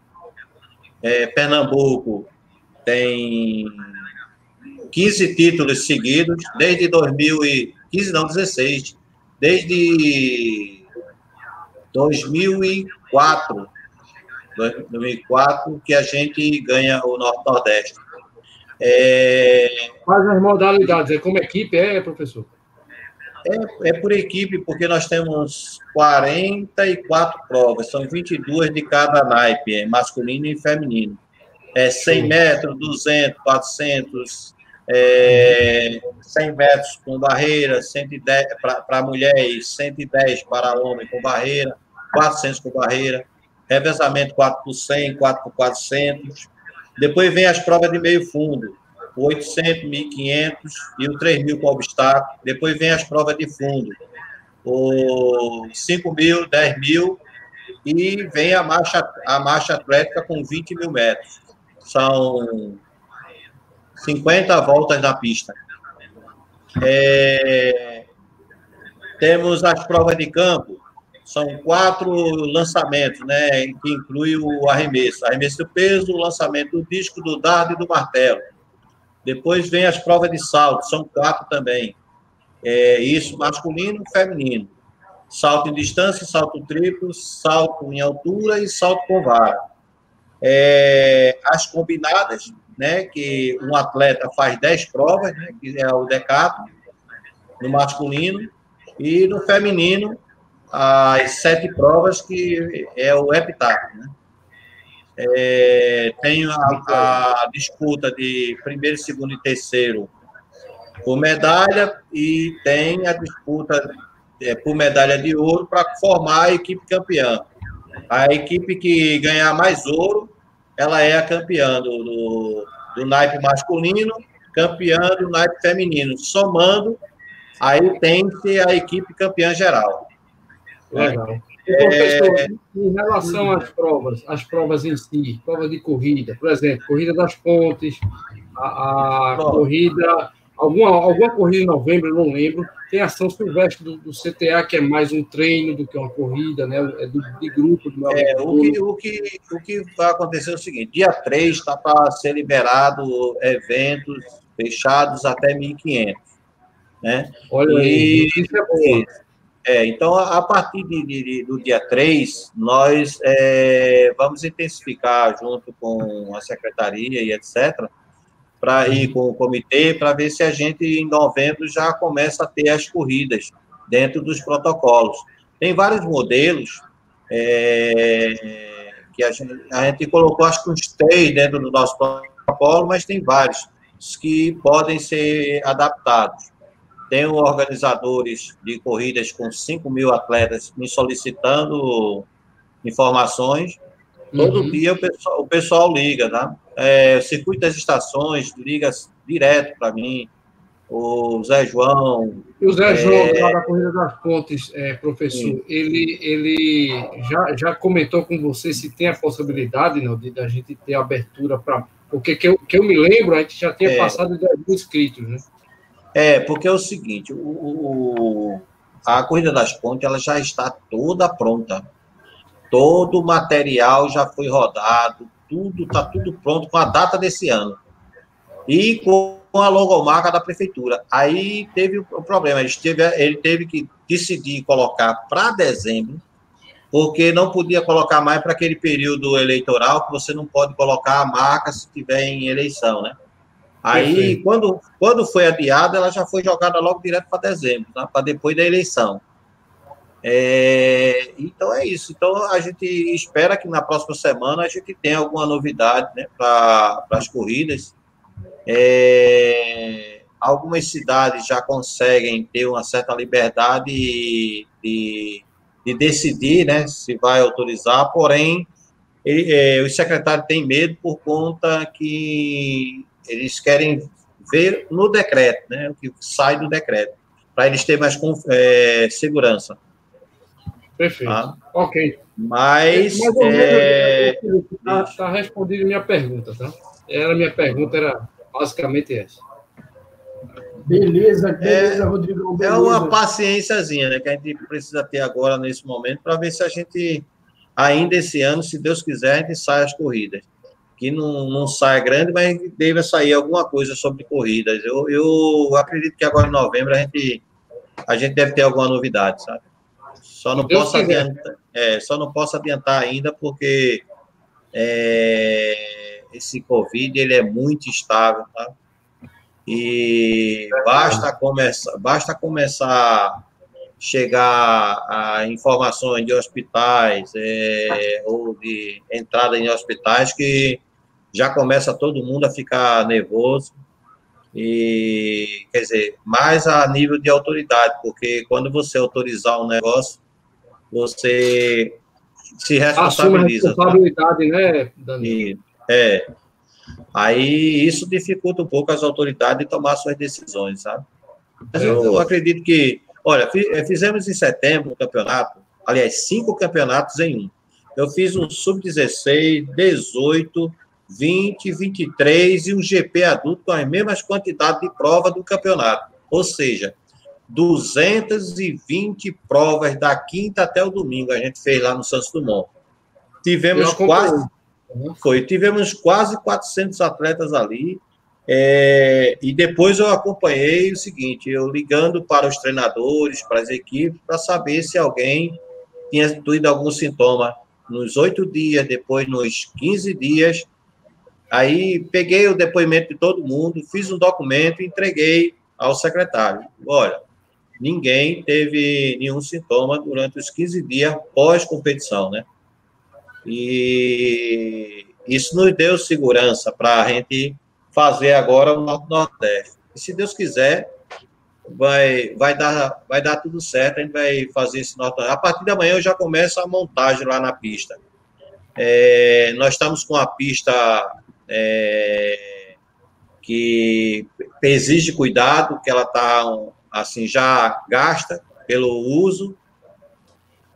É, Pernambuco tem 15 títulos seguidos, desde 2015, não, 16, desde 2004, 2004 que a gente ganha o Norte-Nordeste. É... Quais as modalidades? É como equipe, é, professor? É, é por equipe, porque nós temos 44 provas, são 22 de cada naipe, masculino e feminino. É 100 metros, 200, 400, é, 100 metros com barreira, 110 para mulheres, 110 para homem com barreira, 400 com barreira, revezamento 4 por 100, 4 por 400. Depois vem as provas de meio fundo, o 800, 1500 e o 3000 com obstáculo. Depois vem as provas de fundo, o 5 mil, 10 mil e vem a marcha, a marcha atlética com 20 mil metros. São 50 voltas na pista. É, temos as provas de campo, são quatro lançamentos, né, que inclui o arremesso. Arremesso do peso, o lançamento do disco, do dardo e do martelo. Depois vem as provas de salto, são quatro também. É, isso masculino e feminino. Salto em distância, salto triplo, salto em altura e salto com vara. É, as combinadas, né, que um atleta faz 10 provas, né, que é o decato, no masculino, e no feminino, as sete provas, que é o heptato. Né? É, tem a, a, disputa de primeiro, segundo e terceiro por medalha, e tem a disputa é, por medalha de ouro para formar a equipe campeã. A equipe que ganhar mais ouro ela é a campeã do, do, do naipe masculino, campeã do naipe feminino. Somando, aí tem-se a equipe campeã geral. Legal. É... em relação às provas, as provas em si, prova de corrida, por exemplo, corrida das pontes, a, a corrida, alguma, alguma corrida em novembro, não lembro, tem a São Silvestre do, do, CTA, que é mais um treino do que uma corrida, né? É do, de grupo. Do é, o, que, o, que, o que vai acontecer é o seguinte: dia 3 está para ser liberado eventos fechados até 1.500. Né? Olha e, aí, isso é bom. É, então, a partir de, de, do dia 3, nós é, vamos intensificar junto com a secretaria e etc., para ir com o comitê, para ver se a gente, em novembro, já começa a ter as corridas dentro dos protocolos. Tem vários modelos é, que a gente, a gente colocou, acho que uns três dentro do nosso protocolo, mas tem vários que podem ser adaptados. Tem organizadores de corridas com 5 mil atletas me solicitando informações. Todo uhum. dia o pessoal, o pessoal liga, tá? É, o Circuito das Estações liga direto para mim, o Zé João. E o Zé é... João, lá da Corrida das Pontes, é, professor, ele, ele já, já comentou com você se tem a possibilidade não, de a gente ter abertura para. Porque que eu, que eu me lembro, a gente já tinha é... passado de alguns inscritos, né? É, porque é o seguinte, o, o, a Corrida das Pontes ela já está toda pronta. Todo o material já foi rodado, tudo, está tudo pronto com a data desse ano. E com a logomarca da prefeitura. Aí teve o problema, ele teve, ele teve que decidir colocar para dezembro, porque não podia colocar mais para aquele período eleitoral, que você não pode colocar a marca se tiver em eleição, né? Aí, quando, quando foi adiada, ela já foi jogada logo direto para dezembro, tá? para depois da eleição. É, então é isso. Então a gente espera que na próxima semana a gente tenha alguma novidade né, para as corridas. É, algumas cidades já conseguem ter uma certa liberdade de, de decidir né, se vai autorizar, porém ele, é, têm medo por conta que eles querem ver no decreto, né, o que sai do decreto, para eles terem mais é, segurança. Perfeito. Tá? Ok. Mas. é... Está tá respondida minha pergunta, tá? Era minha pergunta, era basicamente essa. Beleza, beleza, é, Rodrigo. Beleza. É uma paciênciazinha, né, que a gente precisa ter agora nesse momento para ver se a gente, ainda esse ano, se Deus quiser, a gente sai as corridas. Que não, não sai grande, mas deve sair alguma coisa sobre corridas. Eu, eu acredito que agora em novembro a gente, a gente deve ter alguma novidade, sabe? Só não, posso adiantar, é, só não posso adiantar ainda porque é, esse Covid ele é muito estável, tá? E basta começar, basta começar a chegar a informações de hospitais é, ou de entrada em hospitais que já começa todo mundo a ficar nervoso e quer dizer mais a nível de autoridade porque quando você autorizar um negócio você se responsabiliza. Assume a responsabilidade, né, Danilo? É. Aí isso dificulta um pouco as autoridades de tomar suas decisões, sabe? Mas eu acredito que, olha, eh, fizemos em setembro um campeonato, aliás, cinco campeonatos em um. Eu fiz um sub-16, 18, 20, 23 e um GP adulto com as mesmas quantidades de prova do campeonato. Ou seja, 220 provas da quinta até o domingo a gente fez lá no Santos Dumont. Tivemos quase foi, tivemos quase 400 atletas ali. É, e depois eu acompanhei o seguinte, eu ligando para os treinadores, para as equipes, para saber se alguém tinha tido algum sintoma nos oito dias, depois nos 15 dias. Aí peguei o depoimento de todo mundo, fiz um documento e entreguei ao secretário. Olha, ninguém teve nenhum sintoma durante os 15 dias pós-competição, né? E isso nos deu segurança para a gente fazer agora o Norte-Nordeste. E se Deus quiser, vai, vai, dar, vai dar tudo certo, a gente vai fazer esse Norte A partir da manhã eu já começo a montagem lá na pista. É, nós estamos com a pista é, que exige cuidado, que ela está assim, já gasta pelo uso,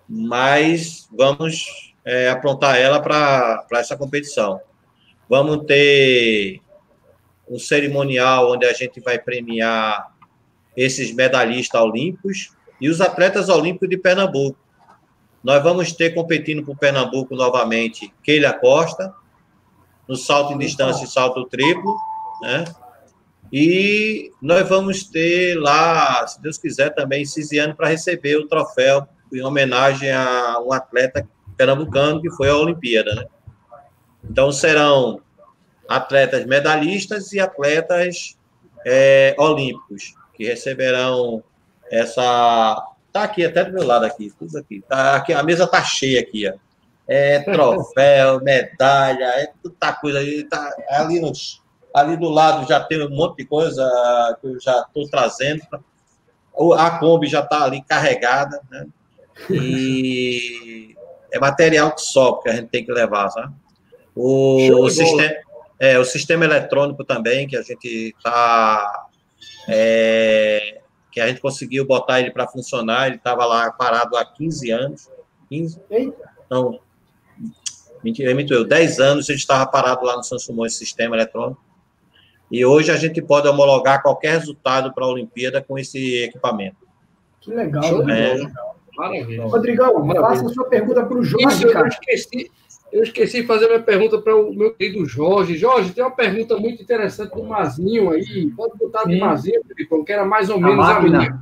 mas vamos é, aprontar ela para essa competição. Vamos ter um cerimonial onde a gente vai premiar esses medalhistas olímpicos e os atletas olímpicos de Pernambuco. Nós vamos ter competindo por Pernambuco novamente Keila Costa, no salto em distância e salto triplo, né? E nós vamos ter lá, se Deus quiser, também Cisiano para receber o troféu em homenagem a um atleta pernambucano que foi à Olimpíada, né? Então serão atletas medalhistas e atletas é, olímpicos que receberão essa. Tá aqui até do meu lado aqui, tudo aqui. Tá aqui a mesa tá cheia aqui, ó. É troféu, medalha, é tanta coisa aí. Tá ali nos ali do lado já tem um monte de coisa que eu já estou trazendo. A Kombi já está ali carregada, né? E *laughs* é material que sobe que a gente tem que levar, sabe? O, sistema, é, o sistema eletrônico também, que a gente está. É, que a gente conseguiu botar ele para funcionar, ele estava lá parado há 15 anos. 15? Não, mentira, mentira, 10 anos a gente estava parado lá no Samsung, esse sistema eletrônico. E hoje a gente pode homologar qualquer resultado para a Olimpíada com esse equipamento. Que legal, né? Maravilha. Rodrigão, Maravilha. faça a sua pergunta para o Jorge, Isso, cara. Eu esqueci, eu esqueci de fazer minha pergunta para o meu querido Jorge. Jorge, tem uma pergunta muito interessante do Mazinho aí. Pode botar do Mazinho, Filipão, que era mais ou menos a, máquina. a minha.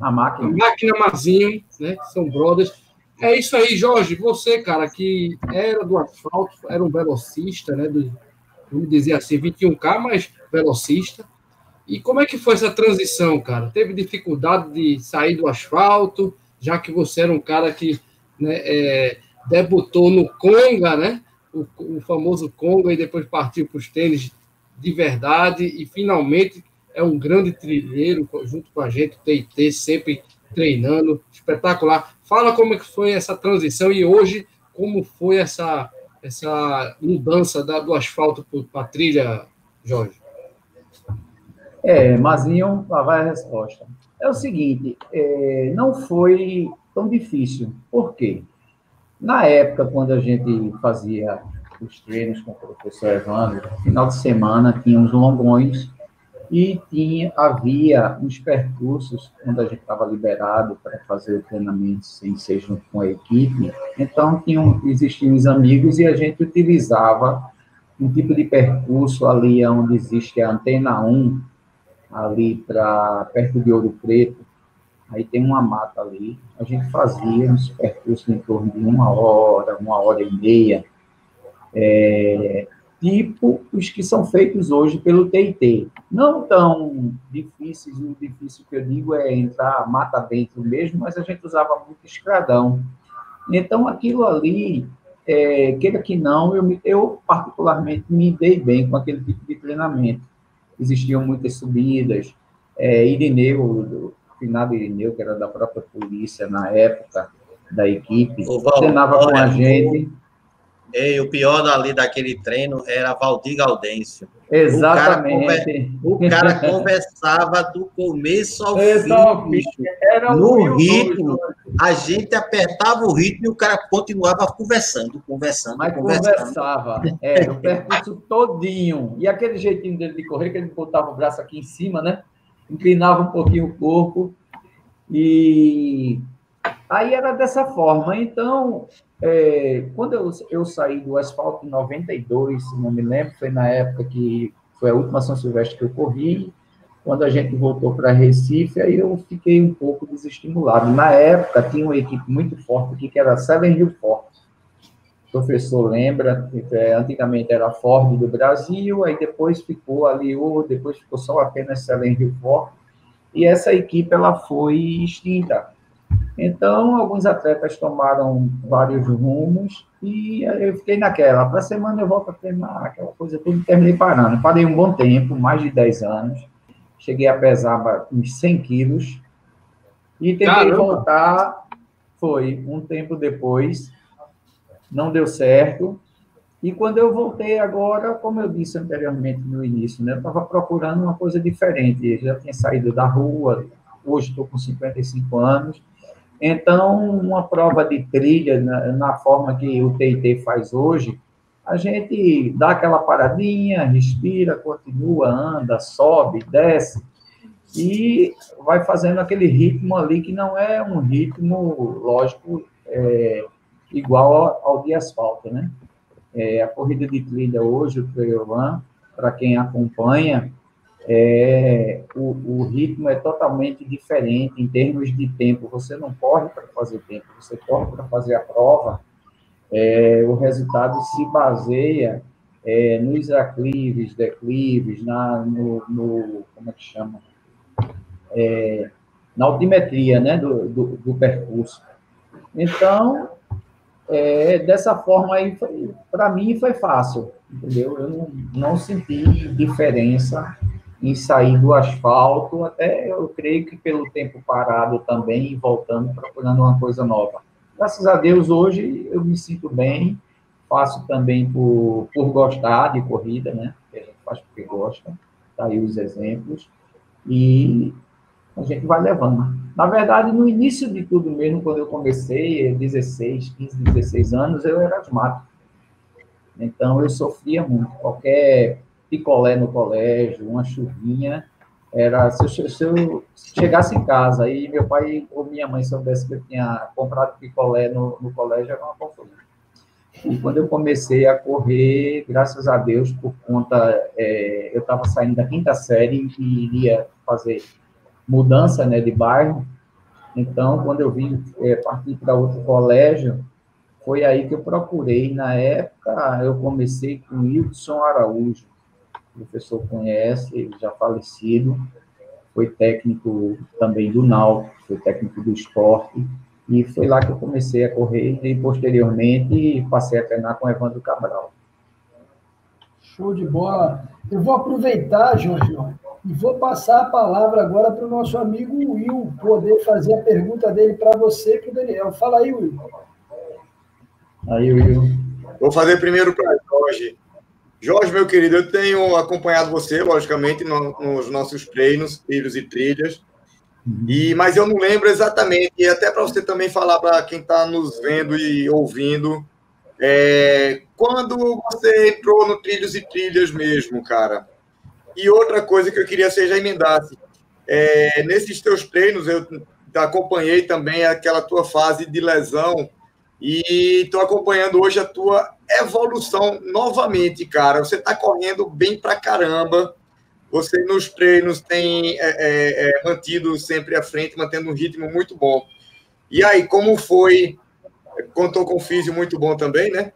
A máquina. A máquina Mazinho, né? Que são brothers. É isso aí, Jorge. Você, cara, que era do asfalto, era um velocista, né? Do, vamos dizer assim, 21K, mas velocista. E como é que foi essa transição, cara? Teve dificuldade de sair do asfalto, já que você era um cara que né, é, debutou no Conga, né? O, o, famoso Conga, e depois partiu para os tênis de verdade, e finalmente é um grande trilheiro junto com a gente, TIT, sempre treinando, espetacular. Fala como é que foi essa transição e hoje como foi essa essa mudança da, do asfalto para a trilha, Jorge? É, Mazinho, lá vai a resposta. É o seguinte, é, não foi tão difícil. Por quê? Na época, quando a gente fazia os treinos com o professor Evandro, final de semana tinha uns longões e tinha, havia uns percursos quando a gente estava liberado para fazer o treinamento sem ser junto com a equipe. Então, tinham, existiam os amigos e a gente utilizava um tipo de percurso ali onde existe a Antena 1, ali para perto de Ouro Preto. Aí tem uma mata ali. A gente fazia uns percursos em torno de uma hora, uma hora e meia. É, tipo os que são feitos hoje pelo TIT. Não tão difíceis, o difícil que eu digo é entrar mata dentro mesmo, mas a gente usava muito escradão. Então, aquilo ali, é, queira que não, eu, eu particularmente me dei bem com aquele tipo de treinamento. Existiam muitas subidas, é, Irineu, o finado Irineu, que era da própria polícia na época, da equipe, treinava com a gente e o pior ali daquele treino era Valdir Gaudêncio. Exatamente. O cara, o cara conversava do começo ao fim. no ritmo, a gente apertava o ritmo e o cara continuava conversando, conversando, Mas conversando. conversava. É, o percurso todinho. E aquele jeitinho dele de correr, que ele botava o braço aqui em cima, né? Inclinava um pouquinho o corpo. E aí era dessa forma. Então, é, quando eu, eu saí do asfalto em 92, se não me lembro, foi na época que foi a última São Silvestre que eu corri, quando a gente voltou para Recife, aí eu fiquei um pouco desestimulado. Na época, tinha uma equipe muito forte aqui, que era Seven Hill Ford. O professor lembra, é, antigamente era Ford do Brasil, aí depois ficou ali, depois ficou só apenas Seven Hill Ford, e essa equipe ela foi extinta. Então, alguns atletas tomaram vários rumos e eu fiquei naquela. Para semana eu volto a treinar, aquela coisa tudo, terminei parando. Parei um bom tempo, mais de 10 anos. Cheguei a pesar uns 100 quilos e tentei Caramba. voltar. Foi um tempo depois, não deu certo. E quando eu voltei agora, como eu disse anteriormente no início, né, eu estava procurando uma coisa diferente. Eu já tinha saído da rua, hoje estou com 55 anos então, uma prova de trilha, na, na, forma que o TIT faz hoje, a gente dá aquela paradinha, respira, continua, anda, sobe, desce. e vai fazendo aquele ritmo ali que não é um ritmo, lógico, é, igual ao, ao, de asfalto, né? É, a corrida de trilha hoje, o Trail Run, para quem acompanha, é, o, o, ritmo é totalmente diferente em termos de tempo. Você não corre para fazer tempo, você corre para fazer a prova. É, o resultado se baseia é, nos aclives, declives, na, no, no, como é que chama? É, na altimetria né, do, do, do percurso. Então, é, dessa forma aí, para mim foi fácil, entendeu? Eu não, não senti diferença em sair do asfalto, até eu creio que pelo tempo parado também, voltando, procurando uma coisa nova. Graças a Deus, hoje eu me sinto bem, faço também por, por gostar de corrida, né? A gente faz porque gosta, tá aí os exemplos, e a gente vai levando. Na verdade, no início de tudo mesmo, quando eu comecei, 16, 15, 16 anos, eu era asmático. Então, eu sofria muito. Qualquer picolé no colégio, uma chuvinha. Era, se eu, se eu chegasse em casa e meu pai ou minha mãe soubesse que eu tinha comprado picolé no, no colégio, era uma confusão. E quando eu comecei a correr, graças a Deus, por conta, é, eu estava saindo da quinta série e iria fazer mudança né, de bairro. Então, quando eu vim é, partir para outro colégio, foi aí que eu procurei. Na época, eu comecei com Wilson Araújo o professor conhece, ele já falecido, foi técnico também do Náutico, foi técnico do esporte, e foi lá que eu comecei a correr, e posteriormente passei a treinar com Evandro Cabral. Show de bola. Eu vou aproveitar, Jorge, e vou passar a palavra agora para o nosso amigo Will poder fazer a pergunta dele para você e para o Daniel. Fala aí, Will. Aí, Will. Vou fazer primeiro para Jorge. Jorge, meu querido, eu tenho acompanhado você, logicamente, no, nos nossos treinos, trilhos e trilhas, e, mas eu não lembro exatamente, e até para você também falar para quem está nos vendo e ouvindo, é, quando você entrou no Trilhos e Trilhas mesmo, cara? E outra coisa que eu queria que você já emendasse, é, nesses teus treinos, eu acompanhei também aquela tua fase de lesão, e estou acompanhando hoje a tua evolução novamente, cara. Você está correndo bem pra caramba. Você nos treinos tem é, é, é, mantido sempre à frente, mantendo um ritmo muito bom. E aí, como foi? Contou com um físico muito bom também, né?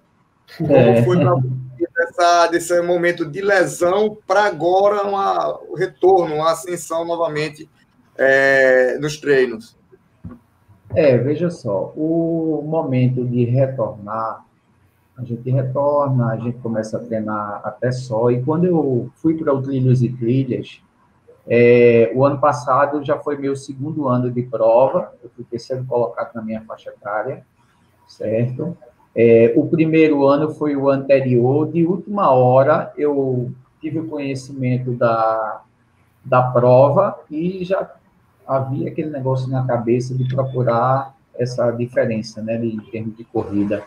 Como é. foi dessa, desse momento de lesão para agora uma, o retorno, uma ascensão novamente é, nos treinos? É, veja só, o momento de retornar a gente retorna, a gente começa a treinar até só. E quando eu fui para o Trilhos e Trilhas, é, o ano passado já foi meu segundo ano de prova, eu fui terceiro colocado na minha faixa etária, certo? É, o primeiro ano foi o anterior, de última hora eu tive o conhecimento da, da prova e já havia aquele negócio na cabeça de procurar essa diferença, né, de, em termos de corrida.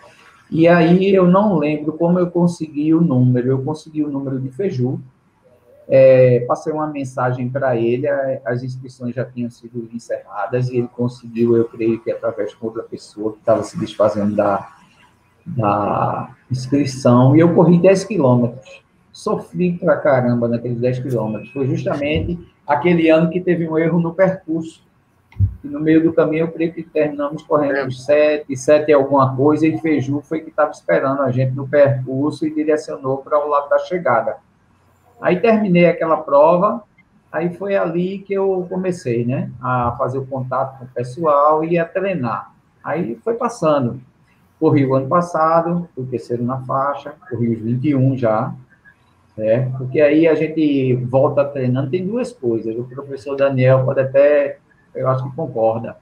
E aí eu não lembro como eu consegui o número. Eu consegui o número de Feju, é, passei uma mensagem para ele, as inscrições já tinham sido encerradas e ele conseguiu, eu creio que através de outra pessoa que estava se desfazendo da, da inscrição, e eu corri 10 quilômetros. Sofri pra caramba naqueles 10 quilômetros. Foi justamente aquele ano que teve um erro no percurso. E no meio do caminho, eu creio que terminamos correndo é. sete, sete alguma coisa, e Feiju foi que estava esperando a gente no percurso e direcionou para o lado da chegada. Aí terminei aquela prova, aí foi ali que eu comecei, né, a fazer o contato com o pessoal e a treinar. Aí foi passando. Corri o ano passado, fui terceiro na faixa, corri os 21 já, certo? Porque aí a gente volta treinando, tem duas coisas. O professor Daniel pode até eu acho que concorda.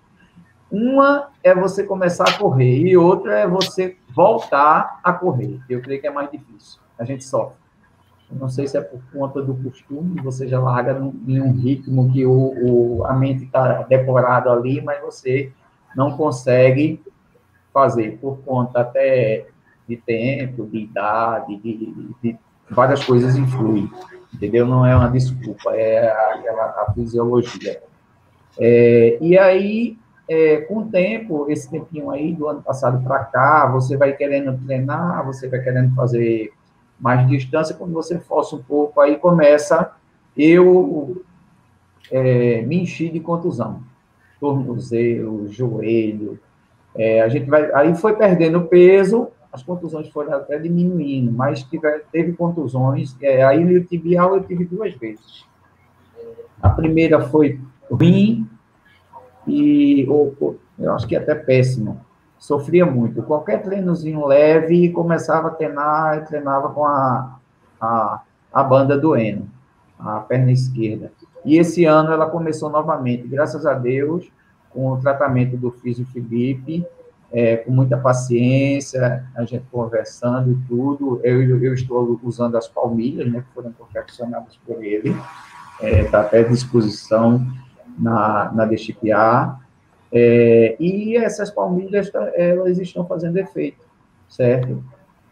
Uma é você começar a correr e outra é você voltar a correr. Eu creio que é mais difícil. A gente sofre. Não sei se é por conta do costume, você já larga em um ritmo que o, o a mente está decorada ali, mas você não consegue fazer por conta até de tempo, de idade, de, de, de várias coisas influem. entendeu? Não é uma desculpa, é a fisiologia. É, e aí, é, com o tempo, esse tempinho aí, do ano passado para cá, você vai querendo treinar, você vai querendo fazer mais distância, quando você força um pouco, aí começa eu é, me enchi de contusão. Tornozelo, joelho. É, a gente vai, aí foi perdendo peso, as contusões foram até diminuindo, mas tive, teve contusões. É, aí o tibial eu tive duas vezes. A primeira foi ruim e ou, eu acho que até péssimo. Sofria muito. Qualquer treinozinho leve começava a treinar, treinava com a, a, a banda doendo, a perna esquerda. E esse ano ela começou novamente, graças a Deus, com o tratamento do Físio Felipe, é, com muita paciência, a gente conversando e tudo. Eu, eu estou usando as palmilhas, né, que foram confeccionadas por ele, está é, tá até à disposição na, na DXPA. É, e essas palmilhas, elas estão fazendo efeito, certo?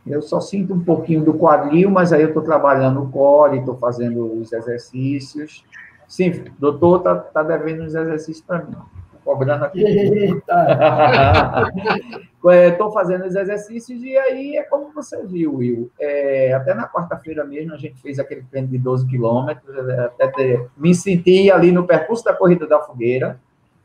Eu só sinto um pouquinho do quadril, mas aí eu estou trabalhando o core, estou fazendo os exercícios. Sim, doutor está tá devendo os exercícios para mim cobrando aqui. *laughs* *laughs* Estou fazendo os exercícios e aí é como você viu, Will. É, até na quarta-feira mesmo a gente fez aquele treino de 12 quilômetros, é, até ter, me senti ali no percurso da Corrida da Fogueira,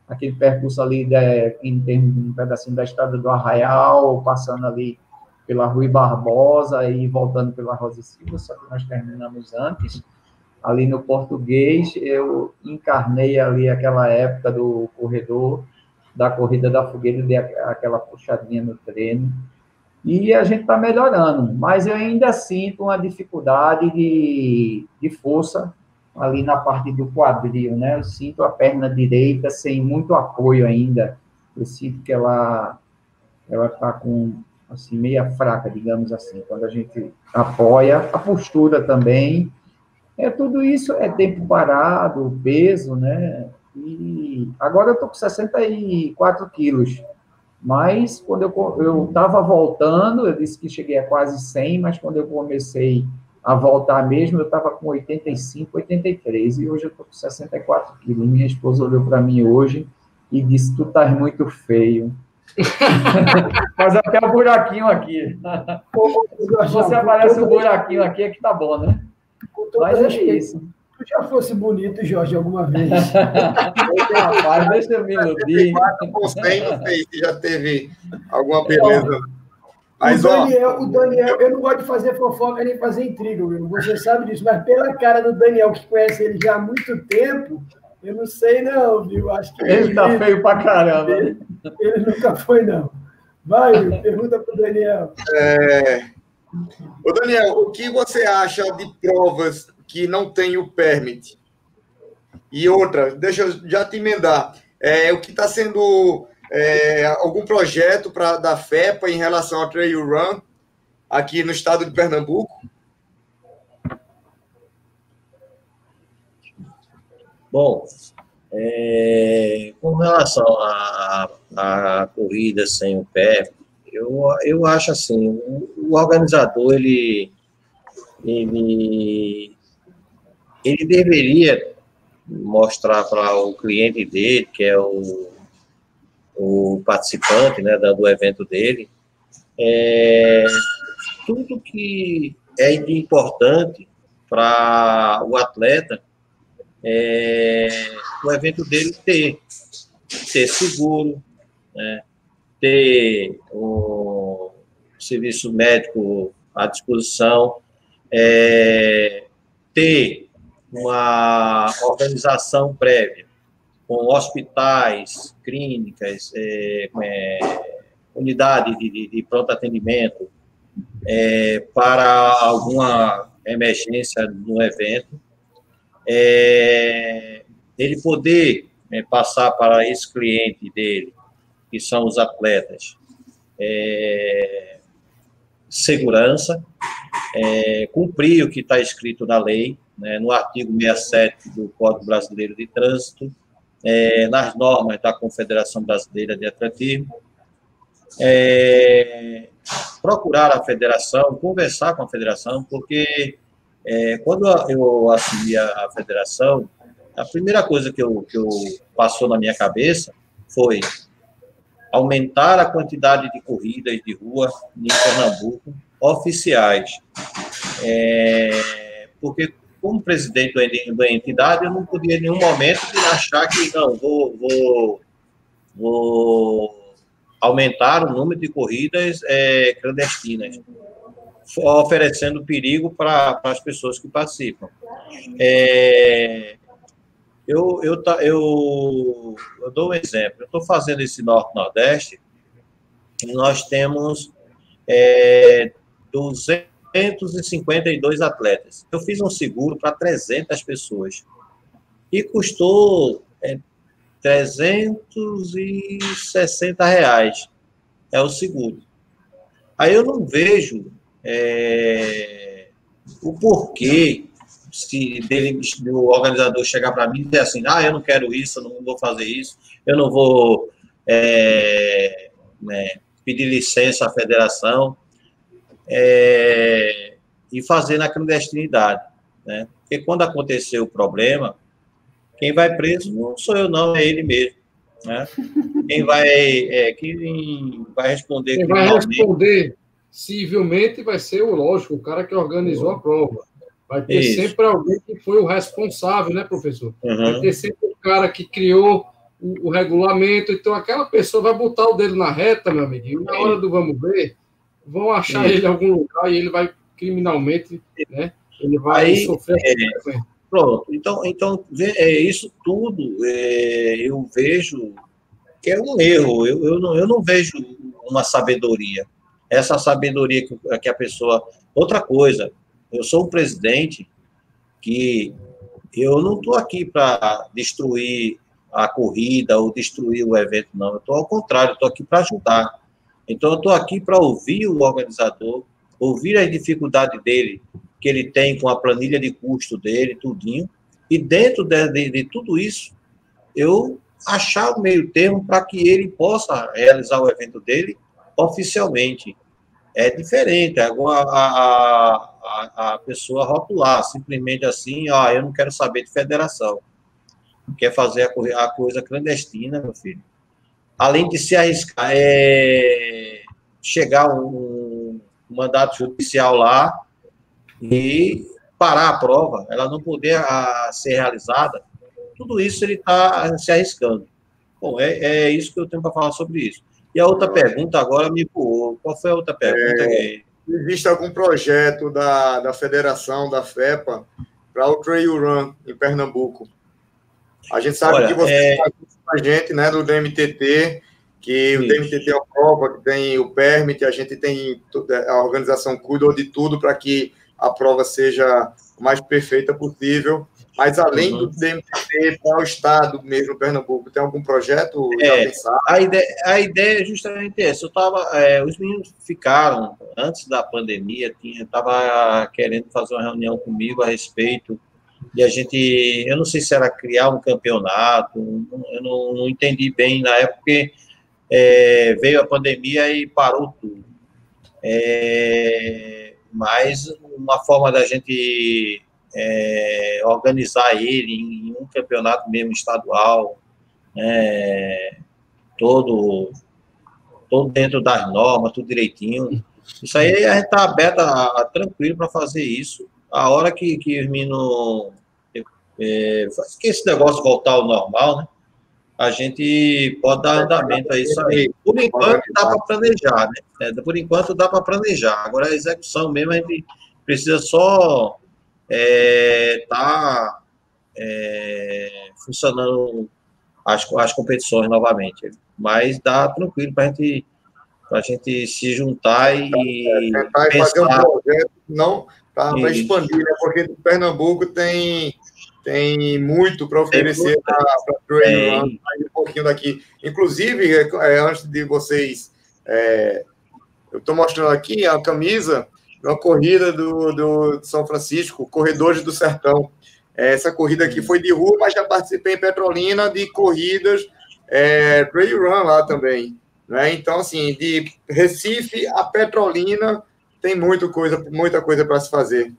aquele percurso ali de, em termos um pedacinho da estrada do Arraial, passando ali pela Rui Barbosa e voltando pela Rosa Silva, só que nós terminamos antes ali no português, eu encarnei ali aquela época do corredor, da corrida da fogueira, dei aquela puxadinha no treino. E a gente está melhorando, mas eu ainda sinto uma dificuldade de, de força ali na parte do quadril, né? Eu sinto a perna direita sem muito apoio ainda. Eu sinto que ela ela está com assim meia fraca, digamos assim. Quando a gente apoia, a postura também é, tudo isso é tempo parado, peso, né? E agora eu estou com 64 quilos. Mas quando eu estava voltando, eu disse que cheguei a quase 100, mas quando eu comecei a voltar mesmo, eu estava com 85, 83, e hoje eu estou com 64 quilos. Minha esposa olhou para mim hoje e disse: Tu estás muito feio. *laughs* Faz até um buraquinho aqui. Você aparece um buraquinho aqui, é que tá bom, né? Mas é isso. Tu já fosse bonito, Jorge, alguma vez. Rapaz, deixa eu me iludir. Não sei se já teve alguma beleza. Mas, o, Daniel, ó, o Daniel, eu não gosto de fazer fofoca nem fazer intriga, Will. Você sabe disso, mas pela cara do Daniel, que conhece ele já há muito tempo, eu não sei, não, viu? Acho que ele, ele tá feio pra caramba. Ele, ele nunca foi, não. Vai, Will, pergunta pro Daniel. É, Ô Daniel, o que você acha de provas que não tem o permit? E outra, deixa eu já te emendar. É, o que está sendo é, algum projeto para da FEPA em relação ao Trail Run aqui no estado de Pernambuco? Bom, é, com relação à corrida sem o pé, eu, eu acho assim, o, organizador, ele, ele, ele deveria mostrar para o cliente dele, que é o, o participante né, do evento dele, é, tudo que é importante para o atleta é, o evento dele ter, ter seguro, né, ter um serviço médico à disposição, é, ter uma organização prévia com hospitais, clínicas, é, é, unidade de, de, de, pronto atendimento é, para alguma emergência no evento, é, ele poder é, passar para esse cliente dele que são os atletas. É, segurança, cumprir o que está escrito na lei, né, no artigo 67 do Código Brasileiro de Trânsito, é, nas normas da Confederação Brasileira de Atletismo, é, procurar a federação, conversar com a federação, porque É, quando eu assumi a, federação, a primeira coisa que eu, que eu passou na minha cabeça foi aumentar a quantidade de corridas de rua em Pernambuco oficiais. É, porque, como presidente da entidade, eu não podia em nenhum momento achar que, não, vou, vou, vou aumentar o número de corridas é, clandestinas, oferecendo perigo para as pessoas que participam. É, eu, eu, eu, eu dou um exemplo. Eu estou fazendo esse Norte-Nordeste nós temos é, 252 atletas. Eu fiz um seguro para 300 pessoas e custou é, 360 reais. É o seguro. Aí eu não vejo é, o porquê se dele, do organizador chegar para mim e dizer assim, ah, eu não quero isso, eu não vou fazer isso, eu não vou é, né, pedir licença à federação é, e fazer na clandestinidade, né? Porque quando aconteceu o problema, quem vai preso não sou eu não, é ele mesmo, né? *laughs* Quem vai, é, quem vai responder... Quem vai responder civilmente vai ser o lógico, o cara que organizou a prova. Vai ter Isso. sempre alguém que foi o responsável, né, professor? Uhum. Vai ter sempre o cara que criou o, o, regulamento. Então, aquela pessoa vai botar o dedo na reta, meu amigo, e na hora do vamos ver, vão achar Isso. ele em algum lugar e ele vai criminalmente, né? Ele vai Aí, sofrer. É, pronto. Então, então é, isso tudo é, eu vejo que é um erro. Eu, eu, não, eu não vejo uma sabedoria. Essa sabedoria que, que a pessoa. Outra coisa, eu sou um presidente que eu não estou aqui para destruir a corrida ou destruir o evento, não. Eu estou ao contrário, estou aqui para ajudar. Então, eu estou aqui para ouvir o organizador, ouvir as dificuldades dele, que ele tem com a planilha de custo dele, tudinho, e dentro de, de, de tudo isso, eu achar o meio termo para que ele possa realizar o evento dele oficialmente é diferente. Agora, a, a, a pessoa rotular, simplesmente assim, ah, eu não quero saber de federação. Quer fazer a, a coisa clandestina, meu filho. Além de se arriscar, é, chegar um, um mandato judicial lá e parar a prova, ela não poder a, ser realizada, tudo isso ele está se arriscando. Bom, é, é isso que eu tenho para falar sobre isso. E a outra pergunta agora me voou. Qual foi a outra pergunta? É, existe algum projeto da, da federação, da FEPA, para o Trail Run em Pernambuco? A gente sabe Olha, que você é... a gente, né, do DMTT, que o DMTT é uma prova, que tem o permit, a gente tem, a organização cuida de tudo para que a prova seja o mais perfeita possível. Mas além uhum. do DMTT, para o Estado mesmo, Pernambuco, tem algum projeto é? A ideia, a ideia é justamente essa. Eu tava, é, os meninos ficaram, antes da pandemia, estava querendo fazer uma reunião comigo a respeito e a gente, eu não sei se era criar um campeonato, eu não, não entendi bem na época, porque é, veio a pandemia e parou tudo. É, mas uma forma da gente é, organizar ele em, um campeonato mesmo estadual, é, todo, todo dentro das normas, tudo direitinho. Isso aí a gente está aberto, a, a, tranquilo para fazer isso. A hora que, que os meninos. É, que esse negócio voltar ao normal, né? A gente pode dar andamento a isso aí. Por enquanto dá para planejar, né? É, por enquanto dá para planejar. Agora a execução mesmo a gente precisa só é, tá é, funcionando as, as competições novamente. Mas dá tranquilo para gente, a gente se juntar e. É, tentar pensar... fazer um projeto, não para expandir, né? Porque Pernambuco tem, tem muito para oferecer para o um pouquinho daqui. Inclusive, é, é, antes de vocês. É, eu estou mostrando aqui a camisa uma corrida do, do São Francisco, Corredores do Sertão. É, essa corrida aqui foi de rua, mas já participei em Petrolina de corridas é, trail run lá também. Né? Então, assim, de Recife a Petrolina tem muita coisa, muita coisa para se fazer.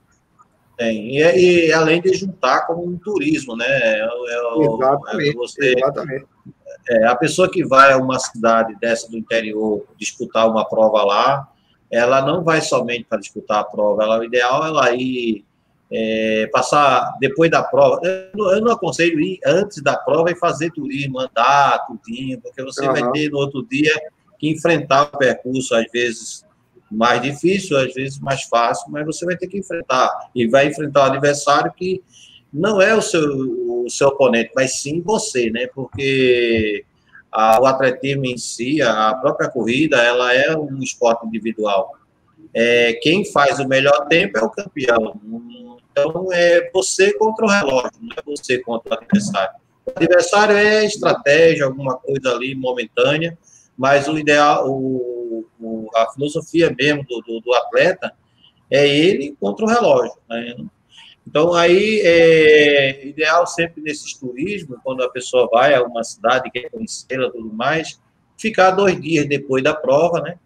Tem. E, e, além de juntar como um turismo, né? É, é, exatamente. É você, exatamente. É, a pessoa que vai a uma cidade dessa do interior disputar uma prova lá, ela não vai somente para disputar a prova, ela, o ideal é ela ir é, passar depois da prova. Eu não, eu não, aconselho ir antes da prova e fazer turismo, andar, tudinho, porque você uhum. vai ter no outro dia que enfrentar o percurso, às vezes mais difícil, às vezes mais fácil, mas você vai ter que enfrentar. E vai enfrentar o adversário que não é o seu, o seu oponente, mas sim você, né? Porque a, o atletismo em si, a própria corrida, ela é um esporte individual. É, quem faz o melhor tempo é o campeão. Então, é você contra o relógio, não é você contra o adversário. O adversário é estratégia, alguma coisa ali momentânea, mas o ideal, o, a filosofia mesmo do, do, do, atleta é ele contra o relógio. Né? Então, aí, é ideal sempre nesses turismos, quando a pessoa vai a uma cidade, quer conhecê-la e tudo mais, ficar dois dias depois da prova, né?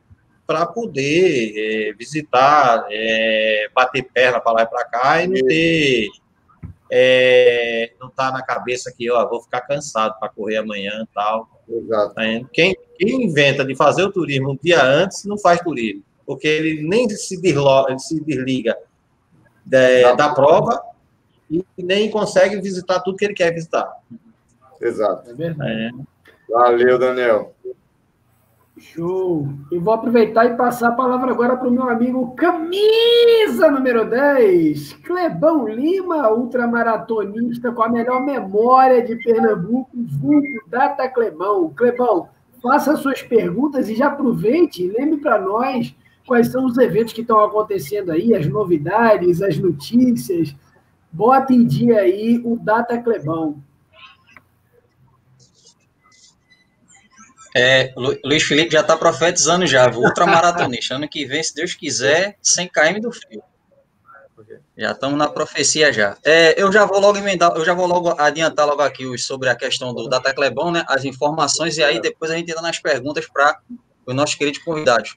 para poder é, visitar, é, bater perna para lá e para cá e não ter. É, não tá na cabeça que ó, vou ficar cansado para correr amanhã tal. Exato. Tá quem, quem inventa de fazer o turismo um dia antes não faz turismo, porque ele nem se, desloga, se desliga da, da prova e nem consegue visitar tudo que ele quer visitar. Exato. É. Valeu, Daniel. Show! E vou aproveitar e passar a palavra agora para o meu amigo Camisa número 10, Clebão Lima, ultramaratonista com a melhor memória de Pernambuco, vulgo Data Clebão. Clebão, faça suas perguntas e já aproveite lembre para nós quais são os eventos que estão acontecendo aí, as novidades, as notícias. Bota em dia aí o Data Clebão. É, Luiz Felipe já está profetizando já, ultramaratonista. Ano que vem, se Deus quiser, 100 km do frio. Já estamos na profecia já. É, eu já vou logo emendar, eu já vou logo adiantar logo aqui sobre a questão do Data Clebão, né? As informações, e aí depois a gente entra nas perguntas para os nossos queridos convidados.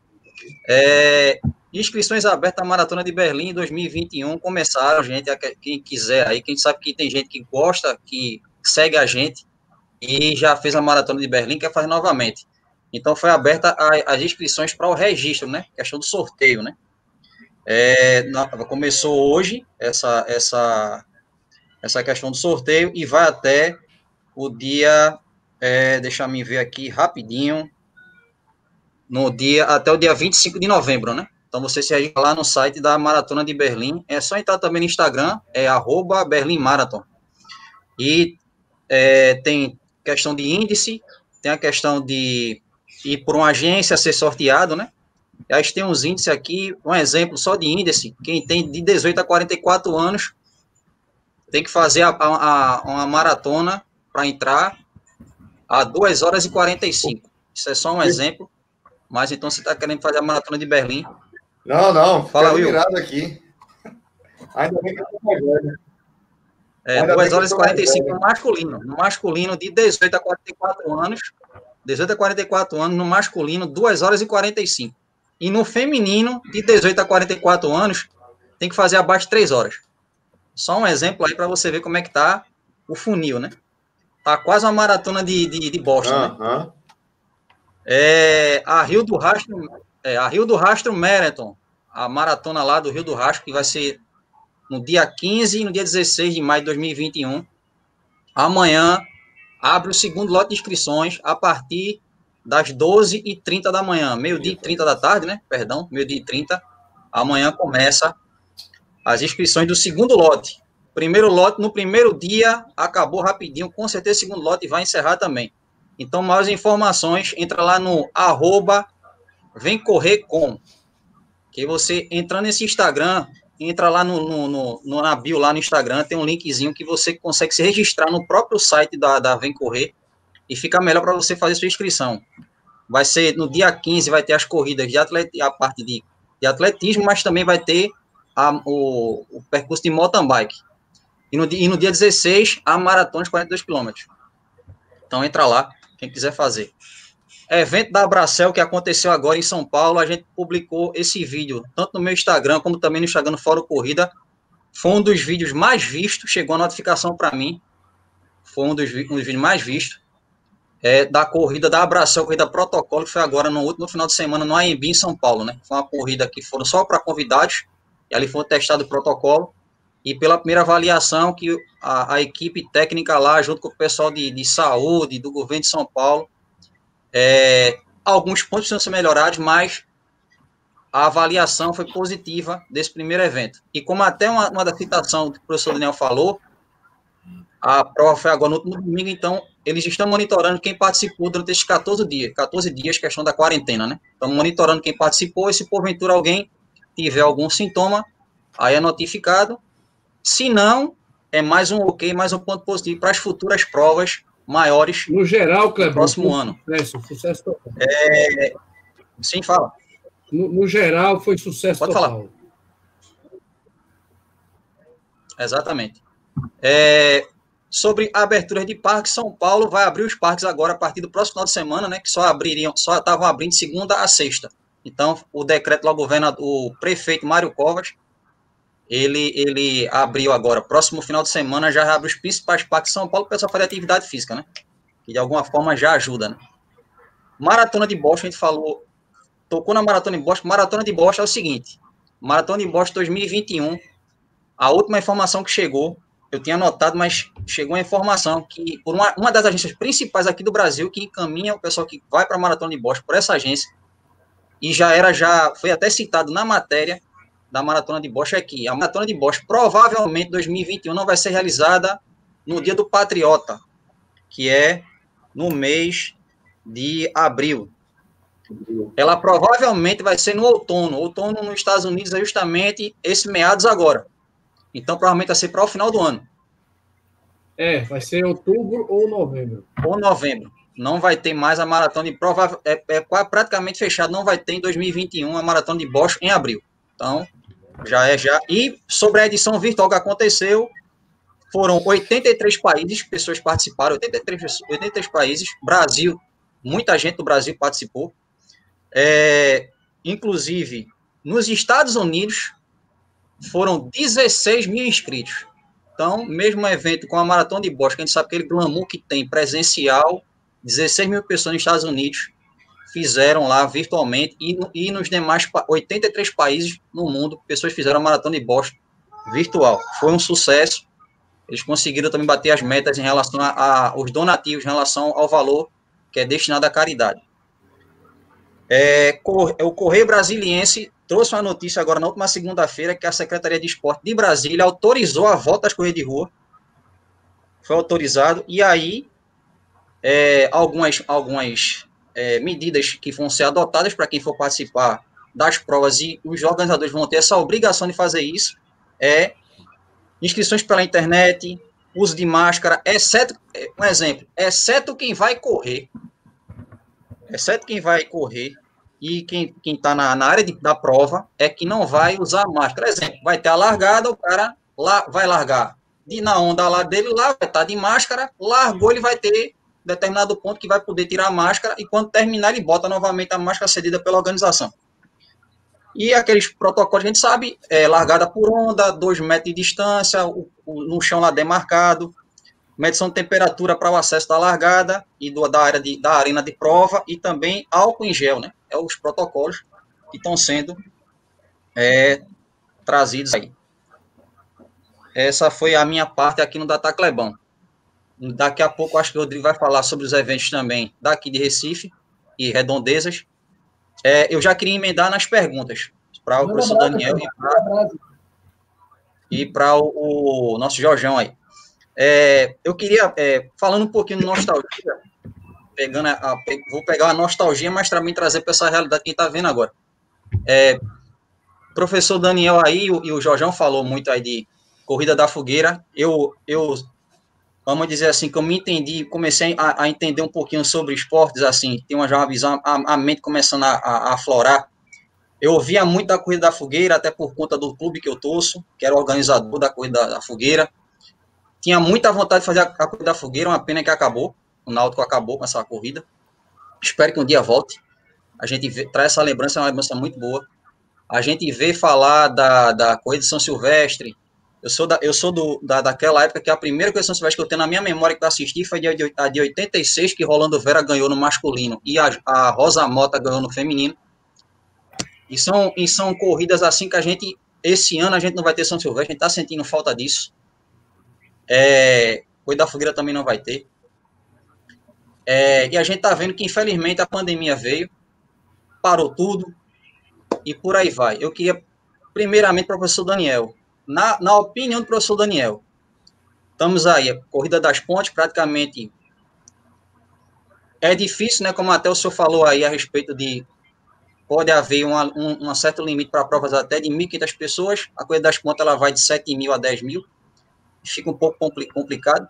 É, inscrições abertas à Maratona de Berlim 2021 começaram, gente. Quem quiser aí, quem sabe que tem gente que gosta, que segue a gente e já fez a maratona de Berlim, quer fazer novamente. Então foi aberta a, as inscrições para o registro, né? Questão do sorteio, né? É, na, começou hoje essa, essa, essa questão do sorteio e vai até o dia, é, deixa me ver aqui rapidinho, no dia, até o dia 25 de novembro, né? Então você se registra lá no site da Maratona de Berlim, é só entrar também no Instagram, é arroba Berlim Marathon. E é, tem questão de índice, tem a questão de ir por uma agência ser sorteado, né? A gente tem uns índices aqui, um exemplo só de índice, quem tem de 18 a 44 anos tem que fazer a, a, uma maratona para entrar a 2 horas e 45. Isso é só um exemplo, mas então você está querendo fazer a maratona de Berlim. Não, não, fala Will. aqui. Ainda bem que eu é, 2 horas e 45 no masculino. No masculino, de 18 a 44 anos. 18 a 44 anos, no masculino, 2 horas e 45. E no feminino, de 18 a 44 anos, tem que fazer abaixo de 3 horas. Só um exemplo aí para você ver como é que tá o funil, né? Tá quase uma maratona de, de, de Boston, uh -huh. né? É, a Rio do Rastro, é, a Rio do Rastro Marathon, a maratona lá do Rio do Rastro, que vai ser no dia 15 e no dia 16 de maio de 2021. Amanhã abre o segundo lote de inscrições a partir das 12h30 da manhã, meio-dia e 30 da tarde, né? Perdão, meio-dia e 30. Amanhã começa as inscrições do segundo lote. Primeiro lote, no primeiro dia, acabou rapidinho, com certeza o segundo lote vai encerrar também. Então, mais informações, entra lá no arroba vem correr com. Que você entrando nesse Instagram, entra lá no, no, no, no, na bio, lá no Instagram, tem um linkzinho que você consegue se registrar no próprio site da, da Vem Correr e fica melhor para você fazer sua inscrição. Vai ser no dia 15, vai ter as corridas de atlet, a parte de, de atletismo, mas também vai ter a, o, o percurso de mountain bike. E no, e no dia 16, a maratona de 42 km. Então entra lá, quem quiser fazer evento da Abracel que aconteceu agora em São Paulo, a gente publicou esse vídeo, tanto no meu Instagram, como também no Instagram do Fórum Corrida, foi um dos vídeos mais vistos, chegou a notificação para mim, foi um dos, um dos vídeos mais vistos, é, da corrida da Abração, corrida protocolo, que foi agora no último final de semana no AMB em São Paulo, né? Foi uma corrida que foram só para convidados, e ali foi testado o protocolo, e pela primeira avaliação que a, a equipe técnica lá, junto com o pessoal de, de saúde, do governo de São Paulo, é, alguns pontos precisam ser melhorados, mas a avaliação foi positiva desse primeiro evento. E como até uma, uma da citação que o professor Daniel falou, a prova foi agora no último domingo, então eles estão monitorando quem participou durante esses 14 dias, 14 dias, questão da quarentena, né? Estão monitorando quem participou, e se porventura alguém tiver algum sintoma, aí é notificado. Se não, é mais um ok, mais um ponto positivo para as futuras provas maiores. No geral, Cleber, próximo ano. Sucesso, sucesso total. É... Sim, fala. No, no, geral, foi sucesso Pode total. Falar. Exatamente. É, sobre aberturas de parques, São Paulo vai abrir os parques agora a partir do próximo final de semana, né? Que só abririam, só estavam abrindo segunda a sexta. Então, o decreto lá, o governador, o prefeito Mário Covas, ele, ele abriu agora, próximo final de semana, já abre os principais parques de São Paulo para o pessoal fazer atividade física, né? Que de alguma forma já ajuda, né? Maratona de Boston, a gente falou, tocou na Maratona de Boston. Maratona de Boston é o seguinte: Maratona de Boston 2021, a última informação que chegou eu tinha anotado, mas chegou a informação que por uma, uma das agências principais aqui do Brasil que encaminha o pessoal que vai para a Maratona de Boston por essa agência e já era já foi até citado na matéria da Maratona de Boston aqui. A Maratona de Boston provavelmente 2021 não vai ser realizada no Dia do Patriota, que é no mês de abril. Ela provavelmente vai ser no outono. Outono nos Estados Unidos é justamente esse meados agora. Então, provavelmente vai ser para o final do ano. É, vai ser outubro ou novembro. Ou novembro. Não vai ter mais a maratona de prova. É, é praticamente fechado. Não vai ter em 2021 a maratona de Bosch em abril. Então, já é já. E sobre a edição virtual que aconteceu, foram 83 países, pessoas participaram, 83, 83 países. Brasil, muita gente do Brasil participou. É, inclusive, nos Estados Unidos, foram 16 mil inscritos. Então, mesmo evento com a Maratona de Boston, a gente sabe aquele glamour que tem presencial, 16 mil pessoas nos Estados Unidos fizeram lá virtualmente, e, e nos demais 83 países no mundo, pessoas fizeram a Maratona de Boston virtual. Foi um sucesso. Eles conseguiram também bater as metas em relação aos donativos, em relação ao valor que é destinado à caridade. É, o Correio Brasiliense trouxe uma notícia agora na última segunda-feira que a Secretaria de Esporte de Brasília autorizou a volta às corridas de rua. Foi autorizado. E aí, é, algumas, algumas é, medidas que vão ser adotadas para quem for participar das provas e os organizadores vão ter essa obrigação de fazer isso é inscrições pela internet, uso de máscara, exceto, é, um exemplo, exceto quem vai correr, exceto quem vai correr, e quem está na, na, área de, da prova é que não vai usar máscara. Exemplo, vai ter a largada, o cara lá vai largar de na onda lá dele, lá vai estar tá de máscara, largou, ele vai ter determinado ponto que vai poder tirar a máscara e quando terminar ele bota novamente a máscara cedida pela organização. E aqueles protocolos a gente sabe, é largada por onda, dois metros de distância, o, o, no chão lá demarcado, medição de temperatura para o acesso da largada e do, da área de, da arena de prova e também álcool em gel, né? É os protocolos que estão sendo é, trazidos aí. Essa foi a minha parte aqui no Data Clebão. Daqui a pouco acho que o Rodrigo vai falar sobre os eventos também daqui de Recife e redondezas. É, eu já queria emendar nas perguntas para o professor Daniel e para o, o nosso Jorjão aí. É, eu queria, é, falando um pouquinho de nostalgia, pegando a, a, vou pegar a nostalgia, mas também trazer para essa realidade que está vendo agora. É, professor Daniel aí e o, e o Jorjão falou muito aí de corrida da fogueira. Eu, eu vamos dizer assim, que eu me entendi, comecei a, a entender um pouquinho sobre esportes, assim, tem uma, já uma visão, a, a mente começando a, a, aflorar. Eu ouvia muito da corrida da fogueira, até por conta do clube que eu torço, que era organizador da corrida da fogueira. Tinha muita vontade de fazer a, a corrida da fogueira, uma pena que acabou. O Náutico acabou com essa corrida. Espero que um dia volte. A gente vê, traz essa lembrança, é uma lembrança muito boa. A gente vê falar da, da corrida de São Silvestre, Eu sou, da, eu sou do, da, daquela época que a primeira questão silvestre que eu tenho na minha memória que eu assisti foi de, de, a de 86, que Rolando Vera ganhou no masculino e a, a Rosa Mota ganhou no feminino. E são, e são corridas assim que a gente, esse ano a gente não vai ter São Silvestre, a gente está sentindo falta disso. É, Coisa da Fogueira também não vai ter. É, e a gente está vendo que, infelizmente, a pandemia veio, parou tudo e por aí vai. Eu queria, primeiramente, para o professor Daniel, na, na opinião do professor Daniel, estamos aí, a Corrida das Pontes, praticamente é difícil, né? Como até o senhor falou aí a respeito de pode haver uma, um, um certo limite para provas até de 1.500 pessoas. A Corrida das Pontes ela vai de 7 mil a 10 mil. Fica um pouco complicado.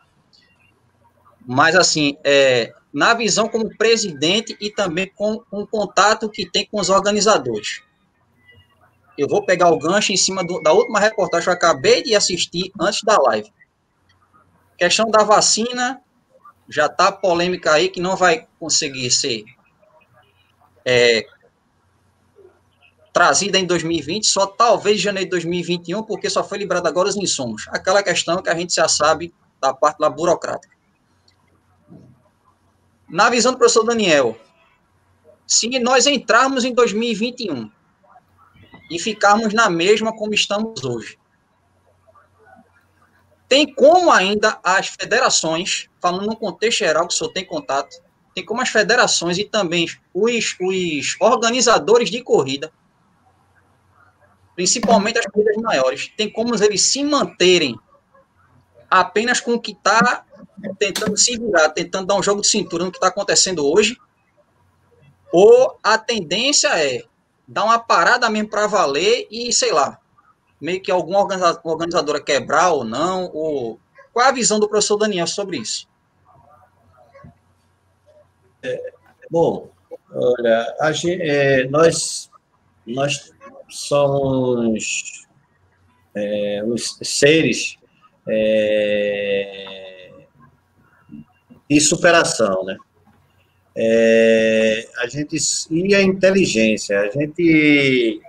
Mas, assim, é, na visão como presidente e também com, com o contato que tem com os organizadores eu vou pegar o gancho em cima do, da última reportagem que eu acabei de assistir antes da live. Questão da vacina, já está polêmica aí que não vai conseguir ser é, trazida em 2020, só talvez em janeiro de 2021, porque só foi liberado agora os insumos. Aquela questão que a gente já sabe da parte da burocrática. Na visão do professor Daniel, se nós entrarmos em 2021 e ficarmos na mesma como estamos hoje. Tem como ainda as federações, falando no contexto geral que o senhor tem contato, tem como as federações e também os, os organizadores de corrida, principalmente as corridas maiores, tem como eles se manterem apenas com o que está tentando se virar, tentando dar um jogo de cintura no que está acontecendo hoje, ou a tendência é dar uma parada mesmo para valer e, sei lá, meio que alguma organizadora quebrar ou não, ou qual é a visão do professor Daniel sobre isso? É, bom, olha, gente, é, nós, nós somos é, os seres é, de superação, né? É, a gente e a inteligência, a gente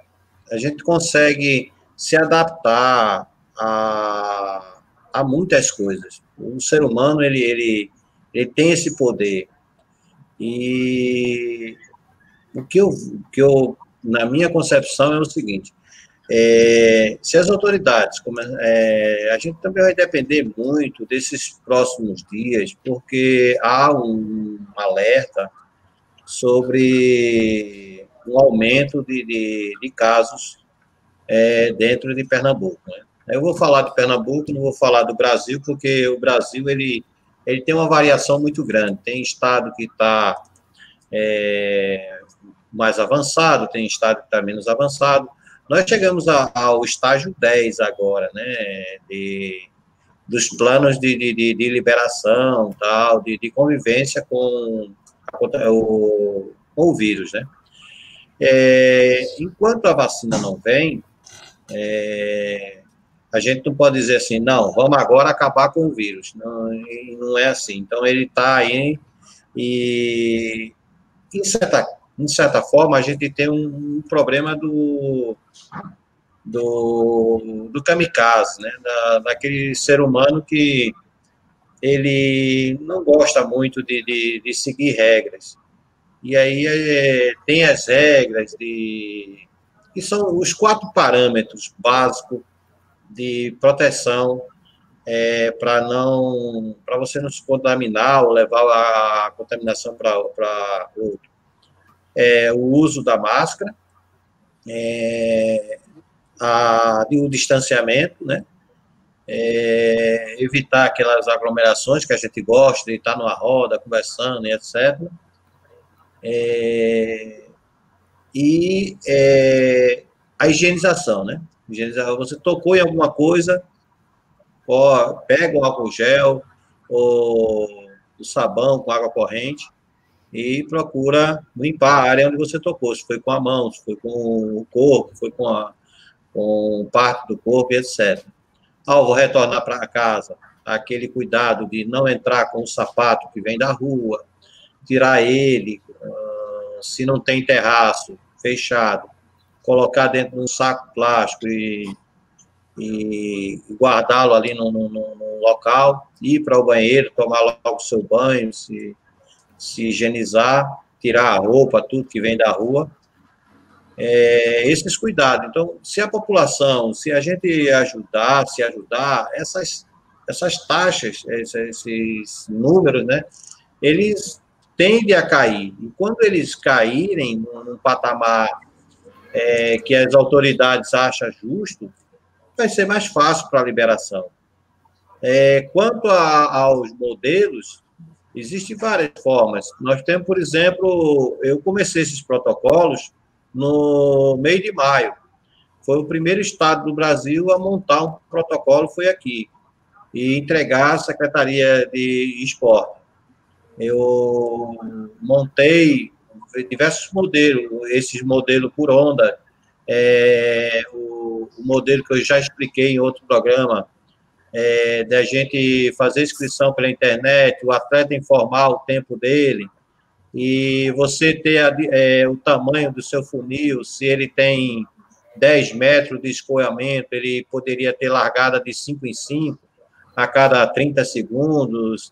a gente consegue se adaptar a, a muitas coisas. O ser humano ele, ele, ele tem esse poder. E o que eu, que eu na minha concepção é o seguinte: é, se as autoridades, como, é, a gente também vai depender muito desses próximos dias, porque há um alerta sobre um aumento de, de, de casos é, dentro de Pernambuco. Né? Eu vou falar de Pernambuco, não vou falar do Brasil, porque o Brasil ele, ele tem uma variação muito grande. Tem estado que está é, mais avançado, tem estado que está menos avançado. Nós chegamos a, ao estágio 10 agora, né, de, dos planos de, de, de liberação, tal, de, de convivência com, o, com o vírus, né. É, enquanto a vacina não vem, é, a gente não pode dizer assim, não, vamos agora acabar com o vírus. Não, não é assim. Então, ele está aí e, em certa de certa forma, a gente tem um, um problema do, do, do kamikaze, né? Da, daquele ser humano que ele não gosta muito de, de, de seguir regras. E aí é, tem as regras de que são os quatro parâmetros básicos de proteção é, para não para você não se contaminar ou levar a contaminação para outro é, o uso da máscara, é, a, o distanciamento, né? É, evitar aquelas aglomerações que a gente gosta de estar numa roda, conversando e etc. É, e é, a higienização, né? Higienização, você tocou em alguma coisa, ó, pega um álcool gel ou o sabão com água corrente e procura limpar a área onde você tocou, se foi com a mão, se foi com o corpo, foi com, a, com parte do corpo, etc. Ao vou retornar para casa, aquele cuidado de não entrar com o sapato que vem da rua, tirar ele, se não tem terraço, fechado, colocar dentro de um saco plástico e, e guardá-lo ali no, local, ir para o banheiro, tomar logo o seu banho, se, se higienizar, tirar a roupa, tudo que vem da rua. É, esses cuidados. Então, se a população, se a gente ajudar, se ajudar, essas, essas taxas, esses, esses números, né, eles tendem a cair. E quando eles caírem num, patamar é, que as autoridades acham justo, vai ser mais fácil para a liberação. É, quanto a, aos modelos, existem várias formas. Nós temos, por exemplo, eu comecei esses protocolos no meio de maio. Foi o primeiro estado do Brasil a montar um protocolo, foi aqui, e entregar à Secretaria de Esporte. Eu montei diversos modelos, esses modelos por onda, é, o, o, modelo que eu já expliquei em outro programa, é, da gente fazer inscrição pela internet, o atleta informar o tempo dele, e você ter a, é, o tamanho do seu funil, se ele tem 10 metros de escoamento, ele poderia ter largada de 5 em 5 a cada 30 segundos,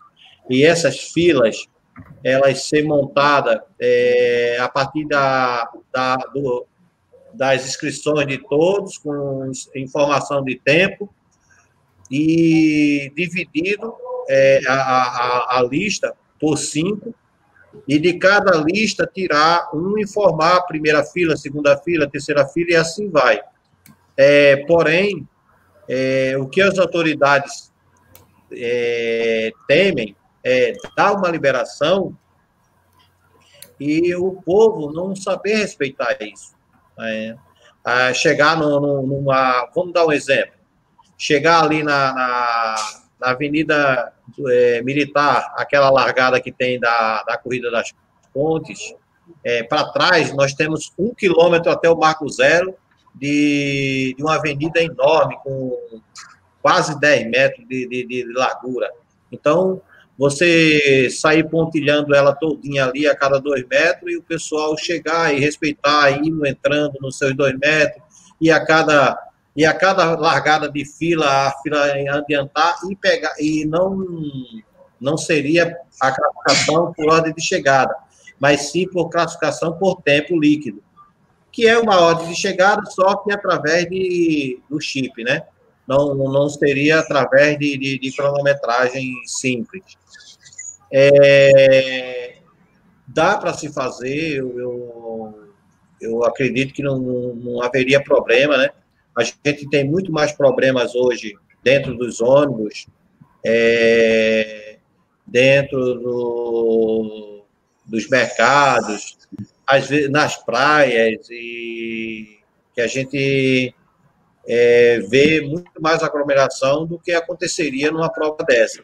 e essas filas, elas ser montadas é, a partir da, da, do, das inscrições de todos, com informação de tempo, e dividido é, a, a, a lista por cinco, e de cada lista tirar um informar a primeira fila, segunda fila, terceira fila, e assim vai. É, porém, é, o que as autoridades é, temem é dar uma liberação e o povo não saber respeitar isso. Né? chegar no, no, numa. Vamos dar um exemplo. Chegar ali na, na, na Avenida é, Militar, aquela largada que tem da, da Corrida das Pontes, é, para trás nós temos um quilômetro até o Marco Zero de, de uma avenida enorme, com quase 10 metros de, de, de largura. Então, você sair pontilhando ela todinha ali a cada dois metros e o pessoal chegar e respeitar, indo entrando nos seus dois metros, e a cada, e a cada largada de fila, a fila adiantar e pegar, e não, não seria a classificação por ordem de chegada, mas sim por classificação por tempo líquido, que é uma ordem de chegada, só que através de, do chip, né? Não, não seria através de, de, de cronometragem simples. É, dá para se fazer, eu, eu, eu, acredito que não, não haveria problema, né? A gente tem muito mais problemas hoje dentro dos ônibus, é, dentro do, dos mercados, às vezes nas praias, e que a gente é, vê muito mais aglomeração do que aconteceria numa prova dessa.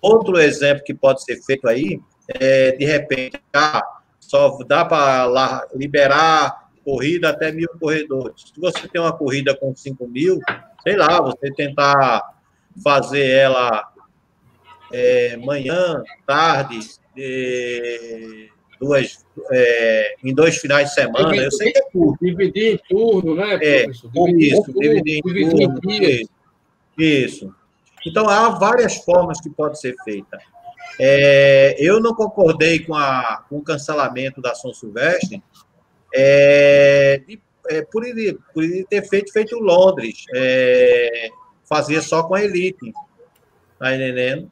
Outro exemplo que pode ser feito aí é, de repente, ah, só dá para liberar corrida até mil corredores. Se você tem uma corrida com 5 mil, sei lá, você tentar fazer ela é, manhã, tarde, é, duas, é, em dois finais de semana, dividir, eu sei que é curto. Dividir em turno, né, é, professor? Dividir, isso, dividir em dividir turno. Isso. isso. Então, há várias formas que pode ser feita. É, eu não concordei com, a, com o cancelamento da São Silvestre é, de, é, por, ele, por ele ter feito, feito Londres, é, fazia só com a elite, tá entendendo?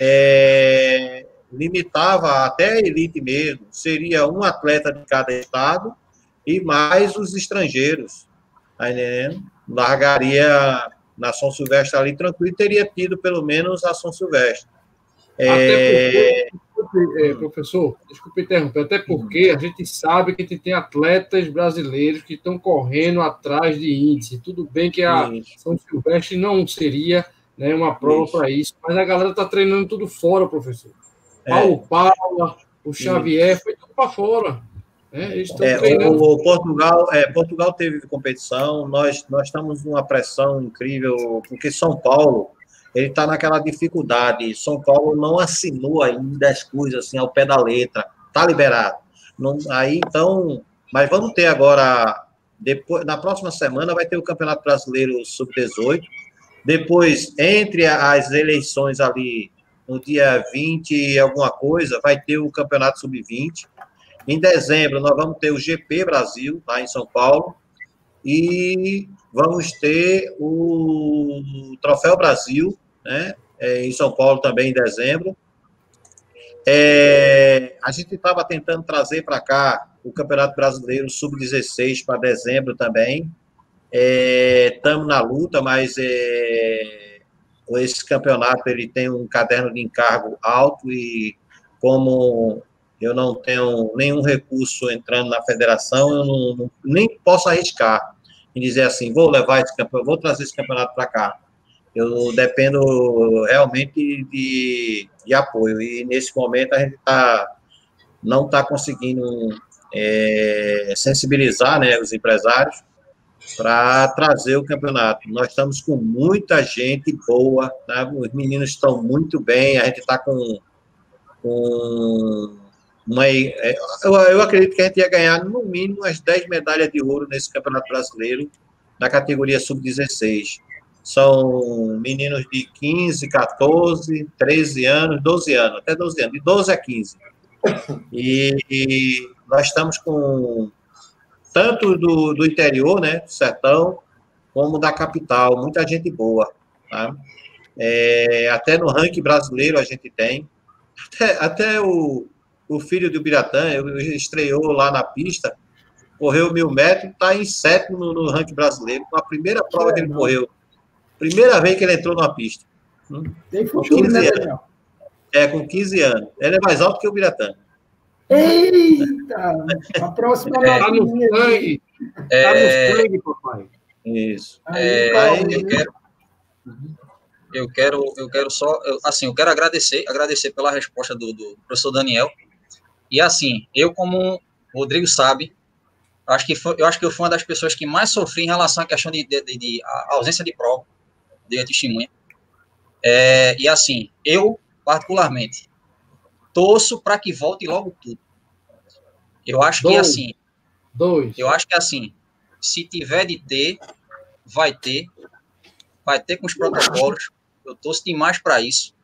É, limitava até a elite mesmo, seria um atleta de cada estado e mais os estrangeiros, tá entendendo? Largaria na São Silvestre ali tranquilo, teria tido pelo menos a São Silvestre. É... Porque, é, professor, desculpe interromper, até porque a gente sabe que a gente tem atletas brasileiros que estão correndo atrás de índice. Tudo bem que a isso. São Silvestre não seria né, uma prova para isso, mas a galera está treinando tudo fora, professor. É. Paulo Paula, o Xavier, isso. foi tudo para fora. É, é, o, Portugal, é, Portugal teve competição, nós, nós estamos numa pressão incrível, porque São Paulo ele está naquela dificuldade. São Paulo não assinou ainda as coisas assim ao pé da letra, está liberado. Não, aí então, mas vamos ter agora depois, na próxima semana vai ter o Campeonato Brasileiro Sub-18. Depois, entre as eleições ali, no dia 20 e alguma coisa, vai ter o Campeonato Sub-20. Em dezembro, nós vamos ter o GP Brasil, lá em São Paulo. E vamos ter o Troféu Brasil, né? É, em São Paulo também, em dezembro. É, a gente estava tentando trazer para cá o Campeonato Brasileiro Sub-16 para dezembro também. Estamos é, na luta, mas é, esse campeonato ele tem um caderno de encargo alto e como eu não tenho nenhum recurso entrando na federação, eu não, nem posso arriscar em dizer assim, vou levar esse campeonato, vou trazer esse campeonato para cá. Eu dependo realmente de, de apoio e nesse momento a gente tá, não está conseguindo é, sensibilizar né, os empresários para trazer o campeonato. Nós estamos com muita gente boa, né? os meninos estão muito bem, a gente está com, com uma, é, eu, eu, acredito que a gente ia ganhar no mínimo umas 10 medalhas de ouro nesse Campeonato Brasileiro, na categoria sub-16. São meninos de 15, 14, 13 anos, 12 anos, até 12 anos, de 12 a 15. E, e nós estamos com tanto do, do interior, né, do sertão, como da capital, muita gente boa. Tá? É, até no ranking brasileiro a gente tem. Até, até o, o filho do Biratã, estreou lá na pista, correu mil metros, está em sétimo no, no, ranking brasileiro, com a primeira prova que ele correu. Primeira vez que ele entrou numa pista. Tem futuro, né, anos. É, com 15 anos. Ele é mais alto que o Biratã. Eita! A próxima *laughs* é, tá no sangue. É, tá no sangue, papai. Isso. Aí, é, aí eu quero, eu quero, eu quero só, eu, assim, eu quero agradecer, agradecer pela resposta do, do professor Daniel, e assim, eu como o Rodrigo sabe, acho que foi, eu acho que eu fui uma das pessoas que mais sofri em relação à questão de, de, de, de ausência de prova, de testemunha. É, e assim, eu particularmente torço para que volte logo tudo. Eu acho dois, que assim, dois. Eu acho que assim, se tiver de ter, vai ter, vai ter com os protocolos. Eu torço demais para isso.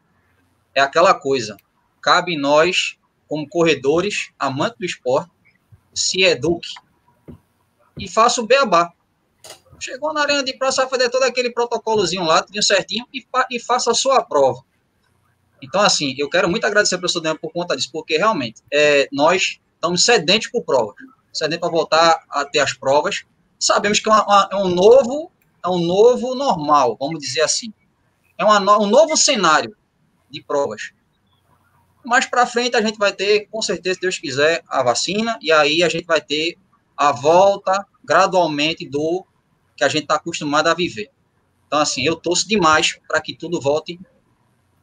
É aquela coisa. Cabe nós como corredores, amantes do esporte, se eduque e faça o beabá. Chegou na arena de praça, vai fazer todo aquele protocolozinho lá, tudo certinho, e, e faça a sua prova. Então, assim, eu quero muito agradecer ao professor Daniel por conta disso, porque realmente é, nós estamos sedentos por provas, sedentos para voltar a ter as provas. Sabemos que é, uma, é, um novo, é um novo normal, vamos dizer assim. É uma, um novo cenário de provas. Mais para frente a gente vai ter, com certeza, se Deus quiser, a vacina, e aí a gente vai ter a volta gradualmente do que a gente está acostumado a viver. Então, assim, eu torço demais para que tudo volte.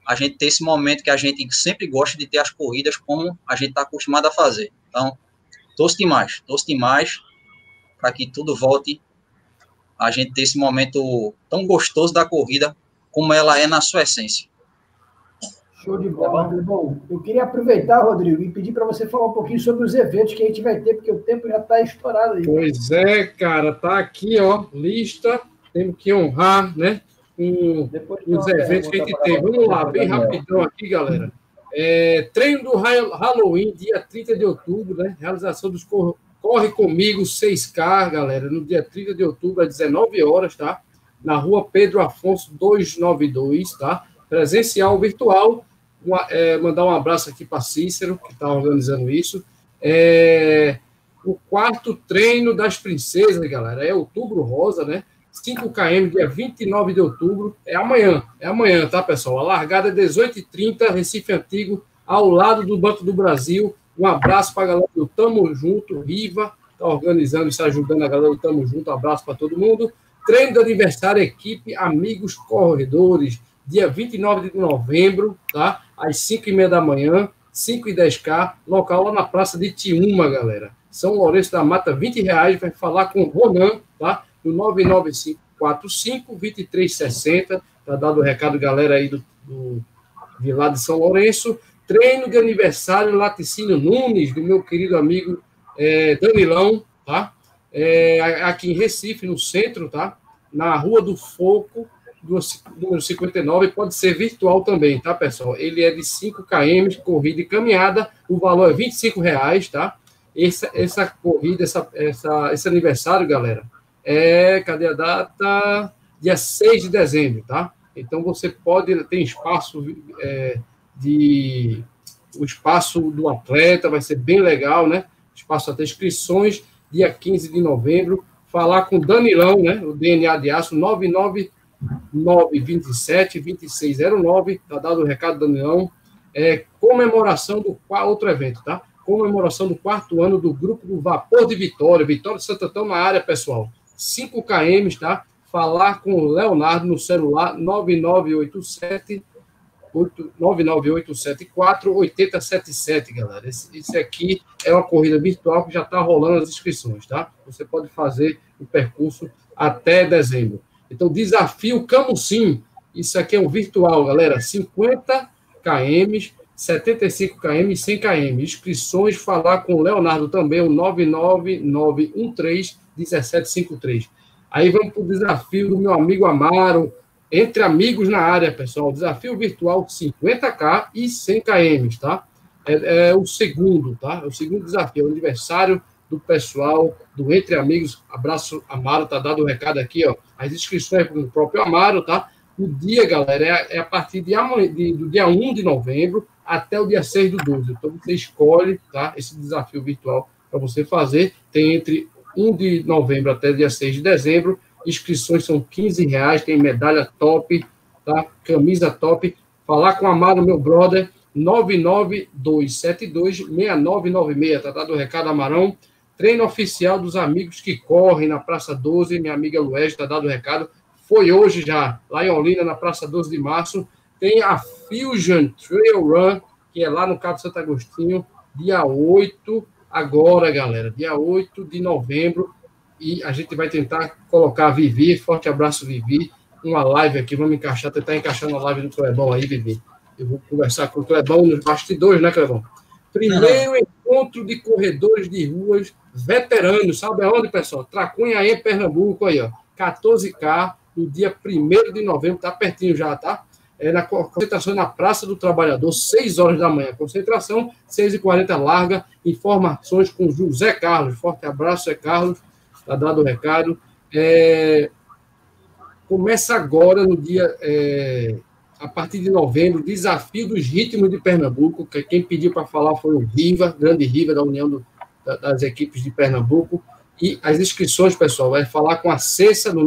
A gente ter esse momento que a gente sempre gosta de ter as corridas como a gente está acostumado a fazer. Então, torço demais, torço demais para que tudo volte. A gente ter esse momento tão gostoso da corrida como ela é na sua essência. Show de bola. Bom, eu queria aproveitar, Rodrigo, e pedir para você falar um pouquinho sobre os eventos que a gente vai ter, porque o tempo já está estourado aí. Pois é, cara, tá aqui, ó, lista. Temos que honrar, né? Com os eventos que a gente tem. Vamos lá, bem rapidão aqui, galera. É, treino do Halloween, dia 30 de outubro, né? Realização dos Corre Comigo 6K, galera, no dia 30 de outubro, às 19 horas, tá? Na rua Pedro Afonso 292, tá? Presencial, virtual, uma, é, mandar um abraço aqui para Cícero, que está organizando isso. É, o quarto treino das princesas, galera, é outubro rosa, né? 5km, dia 29 de outubro. É amanhã, é amanhã, tá, pessoal? A largada é 18h30, Recife Antigo, ao lado do Banco do Brasil. Um abraço para a galera do Tamo Junto, Riva, está organizando, está ajudando a galera do Tamo Junto. Um abraço para todo mundo. Treino do aniversário, equipe Amigos Corredores, dia 29 de novembro, tá? Às 5 e meia da manhã, 5 e 10K, local lá na Praça de Tiúma, galera. São Lourenço da Mata, 20 reais, vai falar com o Ronan, tá? Do 99545-2360, tá dado o recado, galera, aí do, do de lá de São Lourenço. Treino de aniversário Laticínio Nunes, do meu querido amigo é, Danilão, tá? é, aqui em Recife, no centro, tá? Na Rua do Foco, do número 59, pode ser virtual também, tá, pessoal? Ele é de 5 km, corrida e caminhada, o valor é 25 reais, tá? Essa, essa corrida, essa, essa, esse aniversário, galera, é, cadê a data? Dia 6 de dezembro, tá? Então você pode, tem espaço é, de. O espaço do atleta vai ser bem legal, né? Espaço até inscrições, dia 15 de novembro. Falar com o Danilão, né? O DNA de Aço, 99927 2609. Tá dado o recado, Danilão. É, comemoração do outro evento, tá? Comemoração do quarto ano do grupo do Vapor de Vitória. Vitória de Santo Antão na área, pessoal. 5 km, tá? Falar com o Leonardo no celular 9987 99874 8077, galera. Esse, esse aqui é uma corrida virtual que já está rolando as inscrições, tá? Você pode fazer o percurso até dezembro. Então, desafio Camusim. Isso aqui é um virtual, galera. 50 km, 75 km e 100 km. Inscrições, falar com o Leonardo também, o 99913 1753. Aí vamos para o desafio do meu amigo Amaro, entre amigos na área, pessoal. Desafio virtual 50K e 100 km, tá? É, é, o segundo, tá? É o segundo desafio, é o aniversário do pessoal do Entre Amigos. Abraço, Amaro, tá dado o um recado aqui, ó. As inscrições para o próprio Amaro, tá? O dia, galera, é, é a partir de, de, do dia 1 de novembro até o dia 6 do 12. Então, você escolhe, tá? Esse desafio virtual para você fazer. Tem entre 1 de novembro até dia 6 de dezembro inscrições são 15 reais, tem medalha top, tá? Camisa top. Falar com o Amado, meu brother, 992726996, tá dado o recado, Amarão. Treino oficial dos amigos que correm na Praça 12, minha amiga Luez, tá dado o recado. Foi hoje já, lá em Olinda, na Praça 12 de Março. Tem a Fusion Trail Run, que é lá no Cabo Santo Agostinho, dia 8, agora, galera, dia 8 de novembro e a gente vai tentar colocar a Vivi, forte abraço, Vivi, uma live aqui, vamos encaixar, tentar encaixar na live do Clebão aí, Vivi. Eu vou conversar com o Clebão nos bastidores, né, Clebão? Primeiro encontro de corredores de ruas veteranos, sabe aonde, pessoal? Tracunhaém, Pernambuco, aí, ó. 14K, no dia 1 de novembro, tá pertinho já, tá? É na concentração na Praça do Trabalhador, 6 horas da manhã. Concentração, 6h40 larga. Informações com José Carlos. Forte abraço, José Carlos. Está dado o recado. É, começa agora, no dia. É, a partir de novembro, Desafio dos Ritmos de Pernambuco. Que quem pediu para falar foi o Riva, grande Riva, da União do, das Equipes de Pernambuco. E as inscrições, pessoal, é falar com a Cessa no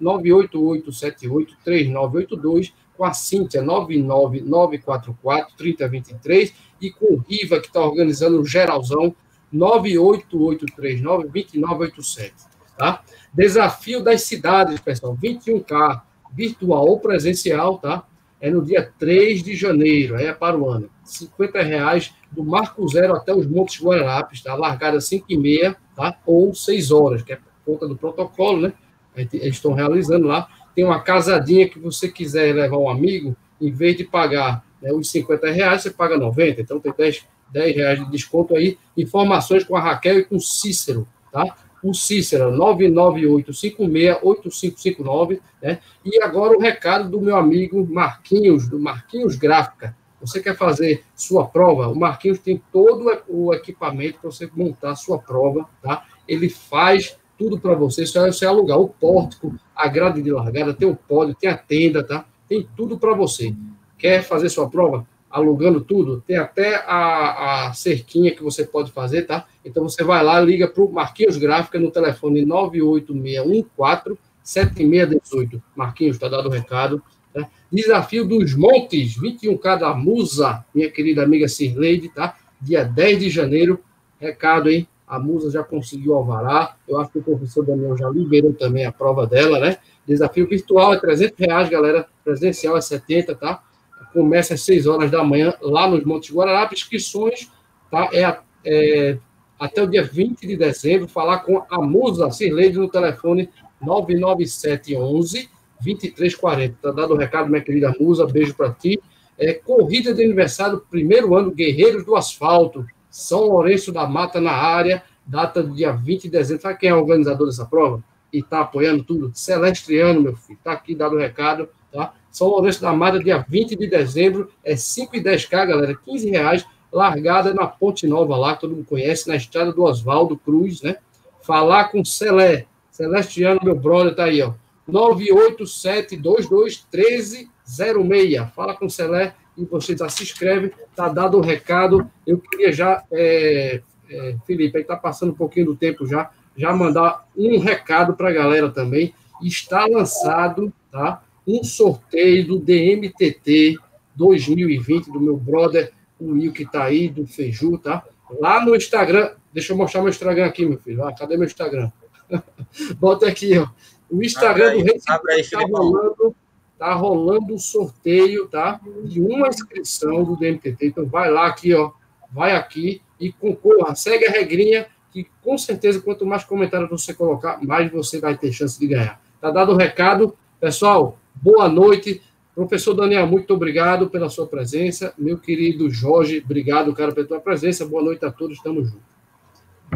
988783982, com a Cíntia 999443023 e com o Riva, que está organizando o geralzão 98839-2987, tá? Desafio das cidades, pessoal, 21K, virtual ou presencial, tá? É no dia 3 de janeiro, é para o ano. 50 reais do Marco Zero até os Montes Guararapes, tá? Largada 5 e meia, tá? Ou 6 horas, que é por conta do protocolo, né? Eles estão realizando lá. Tem uma casadinha que você quiser levar um amigo, em vez de pagar né, os 50 reais, você paga 90. Então tem 10, 10 reais de desconto aí. Informações com a Raquel e com o Cícero, tá? O Cícero, 998568559, né? E agora o recado do meu amigo Marquinhos, do Marquinhos Gráfica. Você quer fazer sua prova? O Marquinhos tem todo o equipamento para você montar sua prova, tá? Ele faz tudo para você, só é você alugar o pórtico, a grade de largada, tem o pódio, tem a tenda, tá? Tem tudo para você. Quer fazer sua prova? Alugando tudo, tem até a, a, cerquinha que você pode fazer, tá? Então você vai lá, liga para o Marquinhos Gráfica no telefone 98614 7618. Marquinhos, está dado o recado. Tá? Desafio dos Montes, 21K da Musa, minha querida amiga Sirleide, tá? Dia 10 de janeiro. Recado, hein? A Musa já conseguiu alvará. Eu acho que o professor Daniel já liberou também a prova dela, né? Desafio virtual é 300 reais, galera. Presencial é 70, tá? Começa às 6 horas da manhã lá nos Montes Guararapes. Inscrições tá? é, é, até o dia 20 de dezembro. Falar com a Musa Cirleide no telefone 99711 2340. Tá dado o recado, minha querida Musa. Beijo para ti. É, corrida de aniversário, primeiro ano, Guerreiros do Asfalto. São Lourenço da Mata na área. data do dia 20 de dezembro. Sabe quem é o organizador dessa prova? E está apoiando tudo? Celestriano, meu filho. Está aqui dado o recado, tá? São Lourenço da Mata, dia 20 de dezembro, é 5 e 10k, galera, 15 reais, largada na Ponte Nova lá, todo mundo conhece, na estrada do Oswaldo Cruz, né? Falar com Celé, Celestiano, meu brother, tá aí, ó. 987221306. Fala com o Celé e você já se inscreve, tá dado o recado. Eu queria já, é, é, Felipe, aí tá passando um pouquinho do tempo já, já mandar um recado para a galera também. Está lançado, tá? Um sorteio do DMTT 2020 do meu brother, o Will que tá aí, do Feiju, tá? Lá no Instagram, deixa eu mostrar meu Instagram aqui, meu filho. Ah, cadê meu Instagram? *laughs* Bota aqui, ó. O Instagram aí, do Rei está rolando, tá rolando um sorteio, tá? De uma inscrição do DMTT. Então vai lá aqui, ó. Vai aqui e concorra. Segue a regrinha que com certeza quanto mais comentários você colocar, mais você vai ter chance de ganhar. Tá dado o recado, pessoal. Boa noite. Professor Daniel, muito obrigado pela sua presença. Meu querido Jorge, obrigado, cara, pela tua presença. Boa noite a todos, estamos juntos.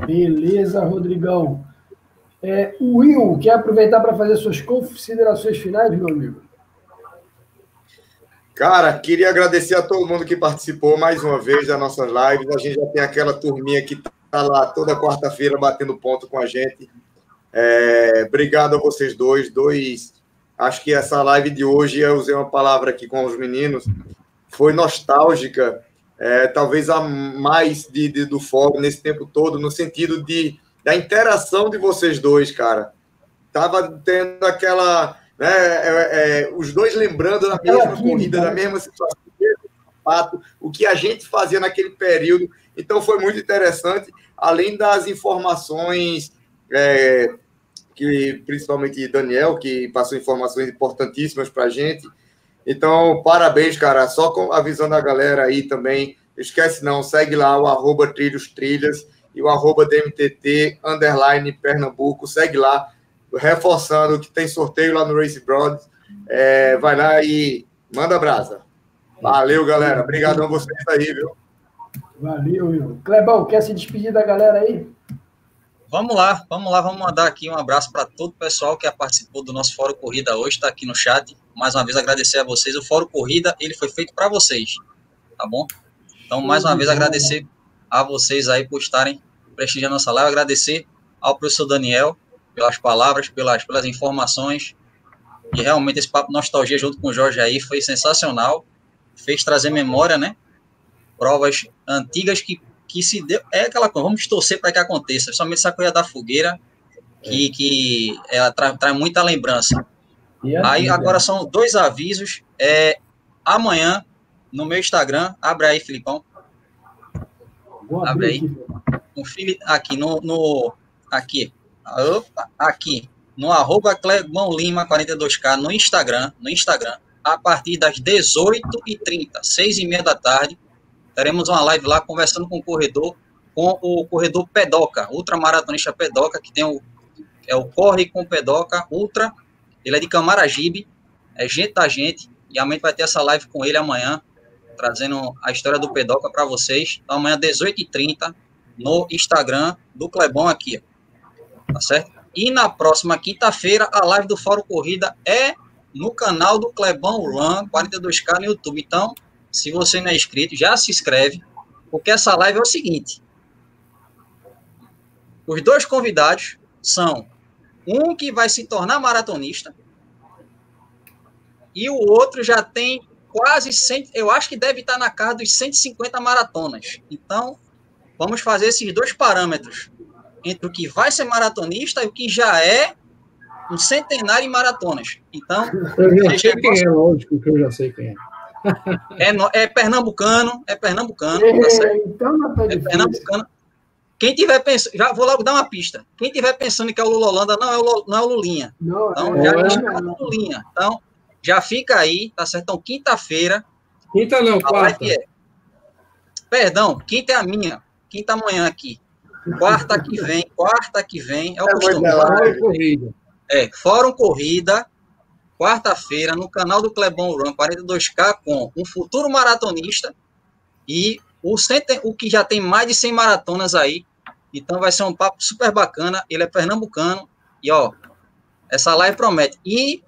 Beleza, Rodrigão. É, o Will, quer aproveitar para fazer suas considerações finais, meu amigo? Cara, queria agradecer a todo mundo que participou mais uma vez das nossas lives. A gente já tem aquela turminha que está lá toda quarta-feira batendo ponto com a gente. É, obrigado a vocês dois. Dois. Acho que essa live de hoje, eu usei uma palavra aqui com os meninos, foi nostálgica, é, talvez a mais de, de, do fórum nesse tempo todo, no sentido de da interação de vocês dois, cara. Tava tendo aquela. Né, é, é, os dois lembrando da mesma corrida, da né? mesma situação, o que a gente fazia naquele período. Então foi muito interessante, além das informações é, que principalmente Daniel, que passou informações importantíssimas para a gente. Então, parabéns, cara. Só com, avisando a galera aí também. Esquece não, segue lá o arroba Trilhos Trilhas e o arroba DMTT, underline Pernambuco, segue lá, reforçando que tem sorteio lá no Race Broad. É, vai lá e manda brasa. Valeu, galera. Obrigadão vocês aí, viu? Valeu, Will. Clebão, quer se despedir da galera aí? Vamos lá, vamos lá, vamos mandar aqui um abraço para todo o pessoal que participou do nosso Fórum Corrida hoje, está aqui no chat. Mais uma vez agradecer a vocês. O Fórum Corrida, ele foi feito para vocês, tá bom? Então, mais uma vez agradecer a vocês aí por estarem prestigiando nossa live, agradecer ao professor Daniel pelas palavras, pelas, pelas informações. E realmente esse papo nostalgia junto com o Jorge aí foi sensacional. Fez trazer memória, né? Provas antigas que, que se deu. É aquela coisa, vamos torcer para que aconteça. Principalmente essa coisa da fogueira, que, é. que ela traz, traz muita lembrança. Aí agora são dois avisos. É, amanhã, no meu Instagram, abre aí, Filipão. abre aí confira aqui no, no aqui, opa, aqui no arroba Clebão Lima 42K no Instagram, no Instagram, a partir das 18h30, 6 e meia da tarde, teremos uma live lá conversando com o corredor, com o corredor Pedoca, ultramaratonista Pedoca, que tem o, é o Corre com Pedoca Ultra, ele é de Camaragibe, é gente da gente, e a gente vai ter essa live com ele amanhã, trazendo a história do Pedoca para vocês. Então, amanhã, 18h30, no Instagram do Clebão aqui, tá certo? E na próxima quinta-feira, a live do Fórum Corrida é no canal do Clebão Run 42K no YouTube. Então, se você não é inscrito, já se inscreve, porque essa live é o seguinte: os dois convidados são um que vai se tornar maratonista e o outro já tem quase 100, eu acho que deve estar na casa dos 150 maratonas. Então, vamos fazer esses dois parâmetros entre o que vai ser maratonista e o que já é um centenário em maratonas. Então, eu já sei quem é, lógico que eu já sei quem é. É, é pernambucano, é pernambucano, é, tá certo? Então tá é pernambucano. Quem tiver pensando, já vou logo dar uma pista. Quem tiver pensando que é o Lula Holanda, não é o, não é o Lulinha. Não, então, é, já é, o Lulinha. Então, já fica aí, tá certo? Então, quinta-feira. Quinta não, quarta. É. Perdão, quinta é a minha quinta manhã aqui. Quarta que vem, quarta que vem, é o é costume. Fórum Corrida. É, Fórum Corrida, quarta-feira, no canal do Clebon Run 42K, com um futuro maratonista e o, centen, o que já tem mais de 100 maratonas aí Então vai ser um papo super bacana. Ele é pernambucano e ó, essa live promete. E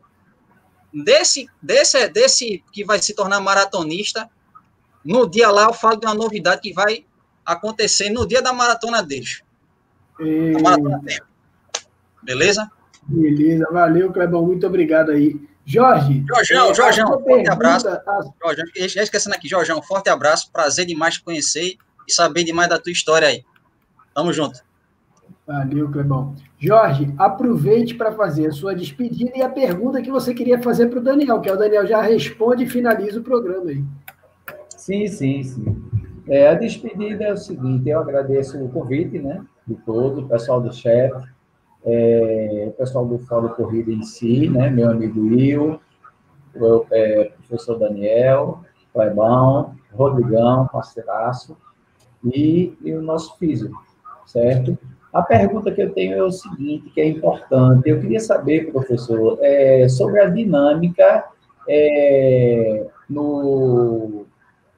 desse desse desse que vai se tornar maratonista, no dia lá eu falo de uma novidade que vai acontecer no dia da maratona dele. E... maratona Beleza? Beleza, valeu, Clebão, muito obrigado aí. Jorge. Jorgeão, Jorgeão, forte pergunta, abraço. A... Jorgeão, já esquecendo aqui, Jorgeão, forte abraço, prazer demais te conhecer e saber demais da tua história aí. Tamo junto. Valeu, Clebão. Jorge, aproveite para fazer a sua despedida e a pergunta que você queria fazer para o Daniel, que é o Daniel já responde e finaliza o programa aí. Sim, sim, sim. É, a despedida é o seguinte, eu agradeço o convite, né, de todos, o pessoal do chat, é, o pessoal do Fórum Corrida em si, né, meu amigo Will, o é, professor Daniel, Clebão, Rodrigão, parceiraço, e, e o nosso físico, certo? A pergunta que eu tenho é o seguinte, que é importante. Eu queria saber, professor, é, sobre a dinâmica é, no,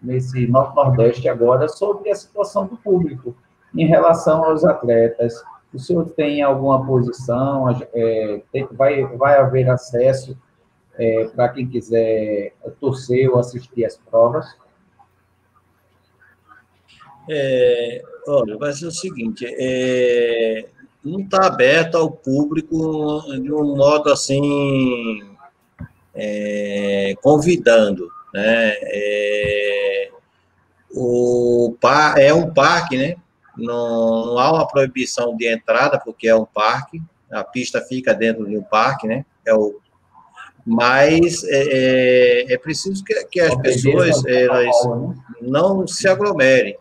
nesse Norte-Nordeste agora, sobre a situação do público em relação aos atletas. O senhor tem alguma posição? É, tem, vai, vai haver acesso é, para quem quiser torcer ou assistir às provas? É, olha, vai ser o seguinte, é, não está aberto ao público de um modo assim, é, convidando, né? É, o é um parque, né? Não, não há uma proibição de entrada porque é um parque, a pista fica dentro de um parque, né? É o mas é, é, é preciso que, que as pessoas elas né? não se aglomerem.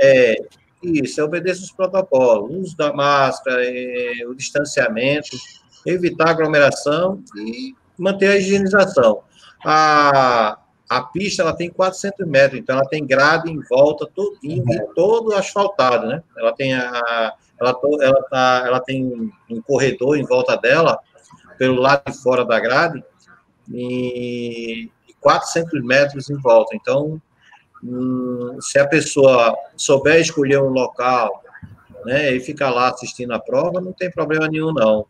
É, isso, obedecer os protocolos, uso da máscara, é, o distanciamento, evitar aglomeração e manter a higienização. A, a pista ela tem 400 metros, então ela tem grade em volta todinho, uhum. todo asfaltado, né? Ela tem a, ela, ela, tá, ela tem um corredor em volta dela, pelo lado de fora da grade, e 400 metros em volta. Então, hum, se a pessoa souber escolher um local, né, e ficar lá assistindo a prova, não tem problema nenhum, não.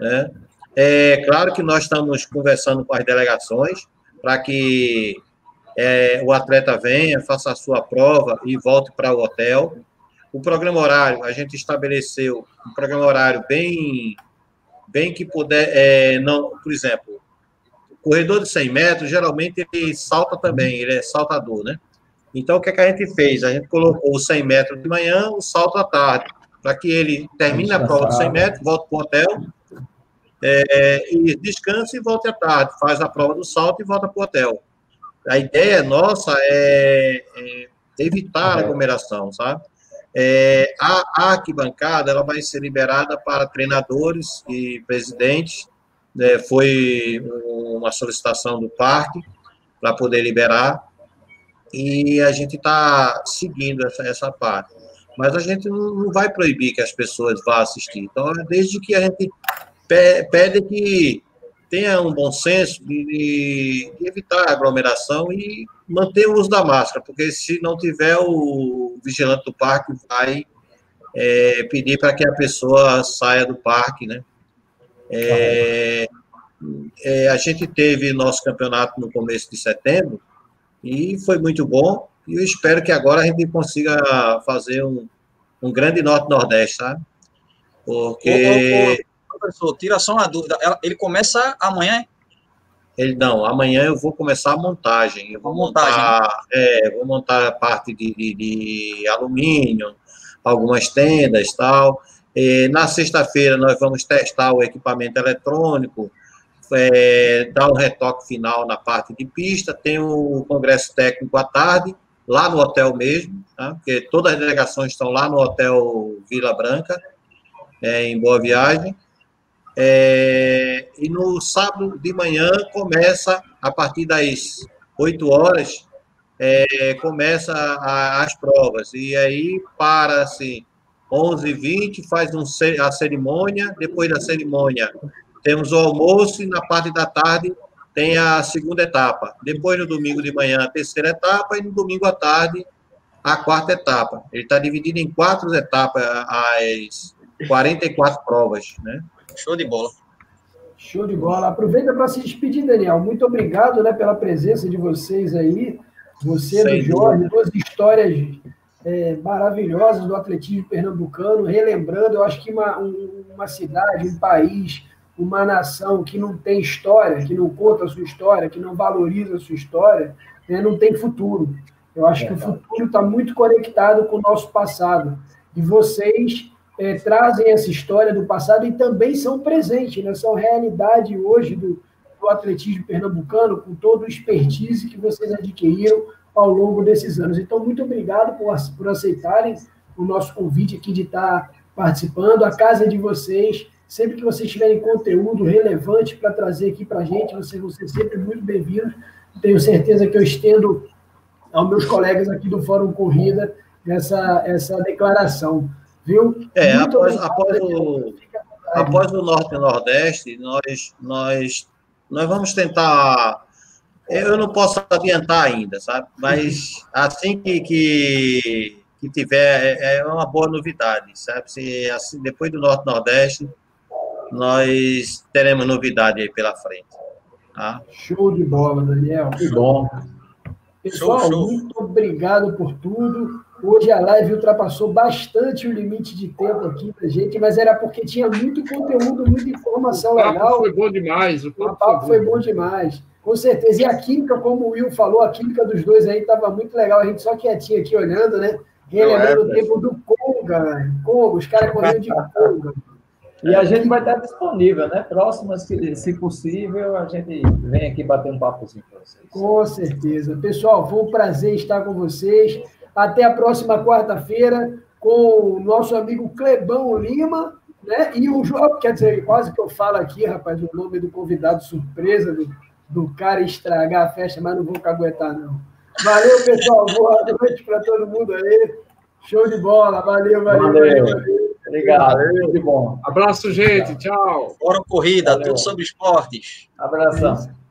Né? É claro que nós estamos conversando com as delegações para que é, o atleta venha, faça a sua prova e volte para o hotel. O programa horário, a gente estabeleceu um programa horário bem, bem que puder, é, não, por exemplo, o corredor de 100 metros, geralmente ele salta também, ele é saltador, né? Então, o que, é que a gente fez? A gente colocou o 100 metros de manhã, o salto à tarde, para que ele termine a prova de 100 metros, volte para o hotel, é, e descanse e volte à tarde, faz a prova do salto e volta para o hotel. A ideia nossa é, é evitar a aglomeração, sabe? É, a, arquibancada ela vai ser liberada para treinadores e presidentes. Né, foi uma solicitação do parque para poder liberar e a gente está seguindo essa, essa parte. Mas a gente não, não vai proibir que as pessoas vá assistir. Então, desde que a gente pede que tenha um bom senso de, de, evitar a aglomeração e manter o uso da máscara, porque se não tiver, o vigilante do parque vai é, pedir para que a pessoa saia do parque, né? É, é, a gente teve nosso campeonato no começo de setembro e foi muito bom, e eu espero que agora a gente consiga fazer um, um grande Norte-Nordeste, sabe? Porque professor, tira só uma dúvida. Ele começa amanhã? Ele não, amanhã eu vou começar a montagem. Eu vou montagem, montar, é, vou montar a parte de, de, de alumínio, algumas tendas tal. E na sexta-feira nós vamos testar o equipamento eletrônico, é, dar um retoque final na parte de pista. Tem o congresso técnico à tarde, lá no hotel mesmo, tá? porque todas as delegações estão lá no hotel Vila Branca, é, em Boa Viagem. É, e no sábado de manhã começa, a partir das 8 horas, é, começa a, as provas. E aí para assim, 11h20, faz um, a cerimônia. Depois da cerimônia, temos o almoço e na parte da tarde tem a segunda etapa. Depois, no domingo de manhã, a terceira etapa. E no domingo à tarde, a quarta etapa. Ele está dividido em quatro etapas, as 44 provas, né? Show de bola. Show de bola. Aproveita para se despedir, Daniel. Muito obrigado né, pela presença de vocês aí. Você, Sem do Jorge, duas histórias é, maravilhosas do atletismo pernambucano, relembrando, eu acho que uma, uma cidade, um país, uma nação que não tem história, que não conta a sua história, que não valoriza a sua história, né, não tem futuro. Eu acho é, que o futuro está muito conectado com o nosso passado. E vocês é, trazem essa história do passado e também são presentes, né? são realidade hoje do, do atletismo pernambucano, com todo o expertise que vocês adquiriram ao longo desses anos. Então, muito obrigado por, por aceitarem o nosso convite aqui de estar participando. A casa é de vocês. Sempre que vocês tiverem conteúdo relevante para trazer aqui para a gente, vocês vão ser sempre muito bem-vindos. Tenho certeza que eu estendo aos meus colegas aqui do Fórum Corrida essa, essa declaração. Viu? É, após, após, o, após o Norte e Nordeste, nós, nós, nós vamos tentar. Eu não posso adiantar ainda, sabe? Mas *laughs* assim que, que, que tiver, é, é uma boa novidade, sabe? Se, assim, depois do Norte e Nordeste, nós teremos novidade aí pela frente. Tá? Show de bola, Daniel. Que bom. Pessoal, show, show. muito obrigado por tudo. Hoje a live ultrapassou bastante o limite de tempo aqui pra gente, mas era porque tinha muito conteúdo, muita informação o papo legal. Foi bom demais. O papo, o papo foi, bom. demais. Com certeza. E a química, como o Will falou, a química dos dois aí estava muito legal. A gente só quietinho aqui olhando, né? Relembrando é, o tempo do Conga, né? Conga, os caras correndo de Conga. E a gente vai estar disponível, né? Próximas, se possível, a gente vem aqui bater um papozinho com vocês. Com certeza. Pessoal, foi um prazer estar com vocês. Até a próxima quarta-feira com o nosso amigo Clebão Lima, né? E o João, quer dizer, quase que eu falo aqui, rapaz, o nome do convidado surpresa, do, do cara estragar a festa, mas não vou caguetar, não. Valeu, pessoal. Boa noite para todo mundo aí. Show de bola. Valeu, valeu. valeu. valeu. Obrigado. Valeu. bom. Abraço, gente. Tchau. Fora corrida, valeu. tudo sobre esportes. Abração.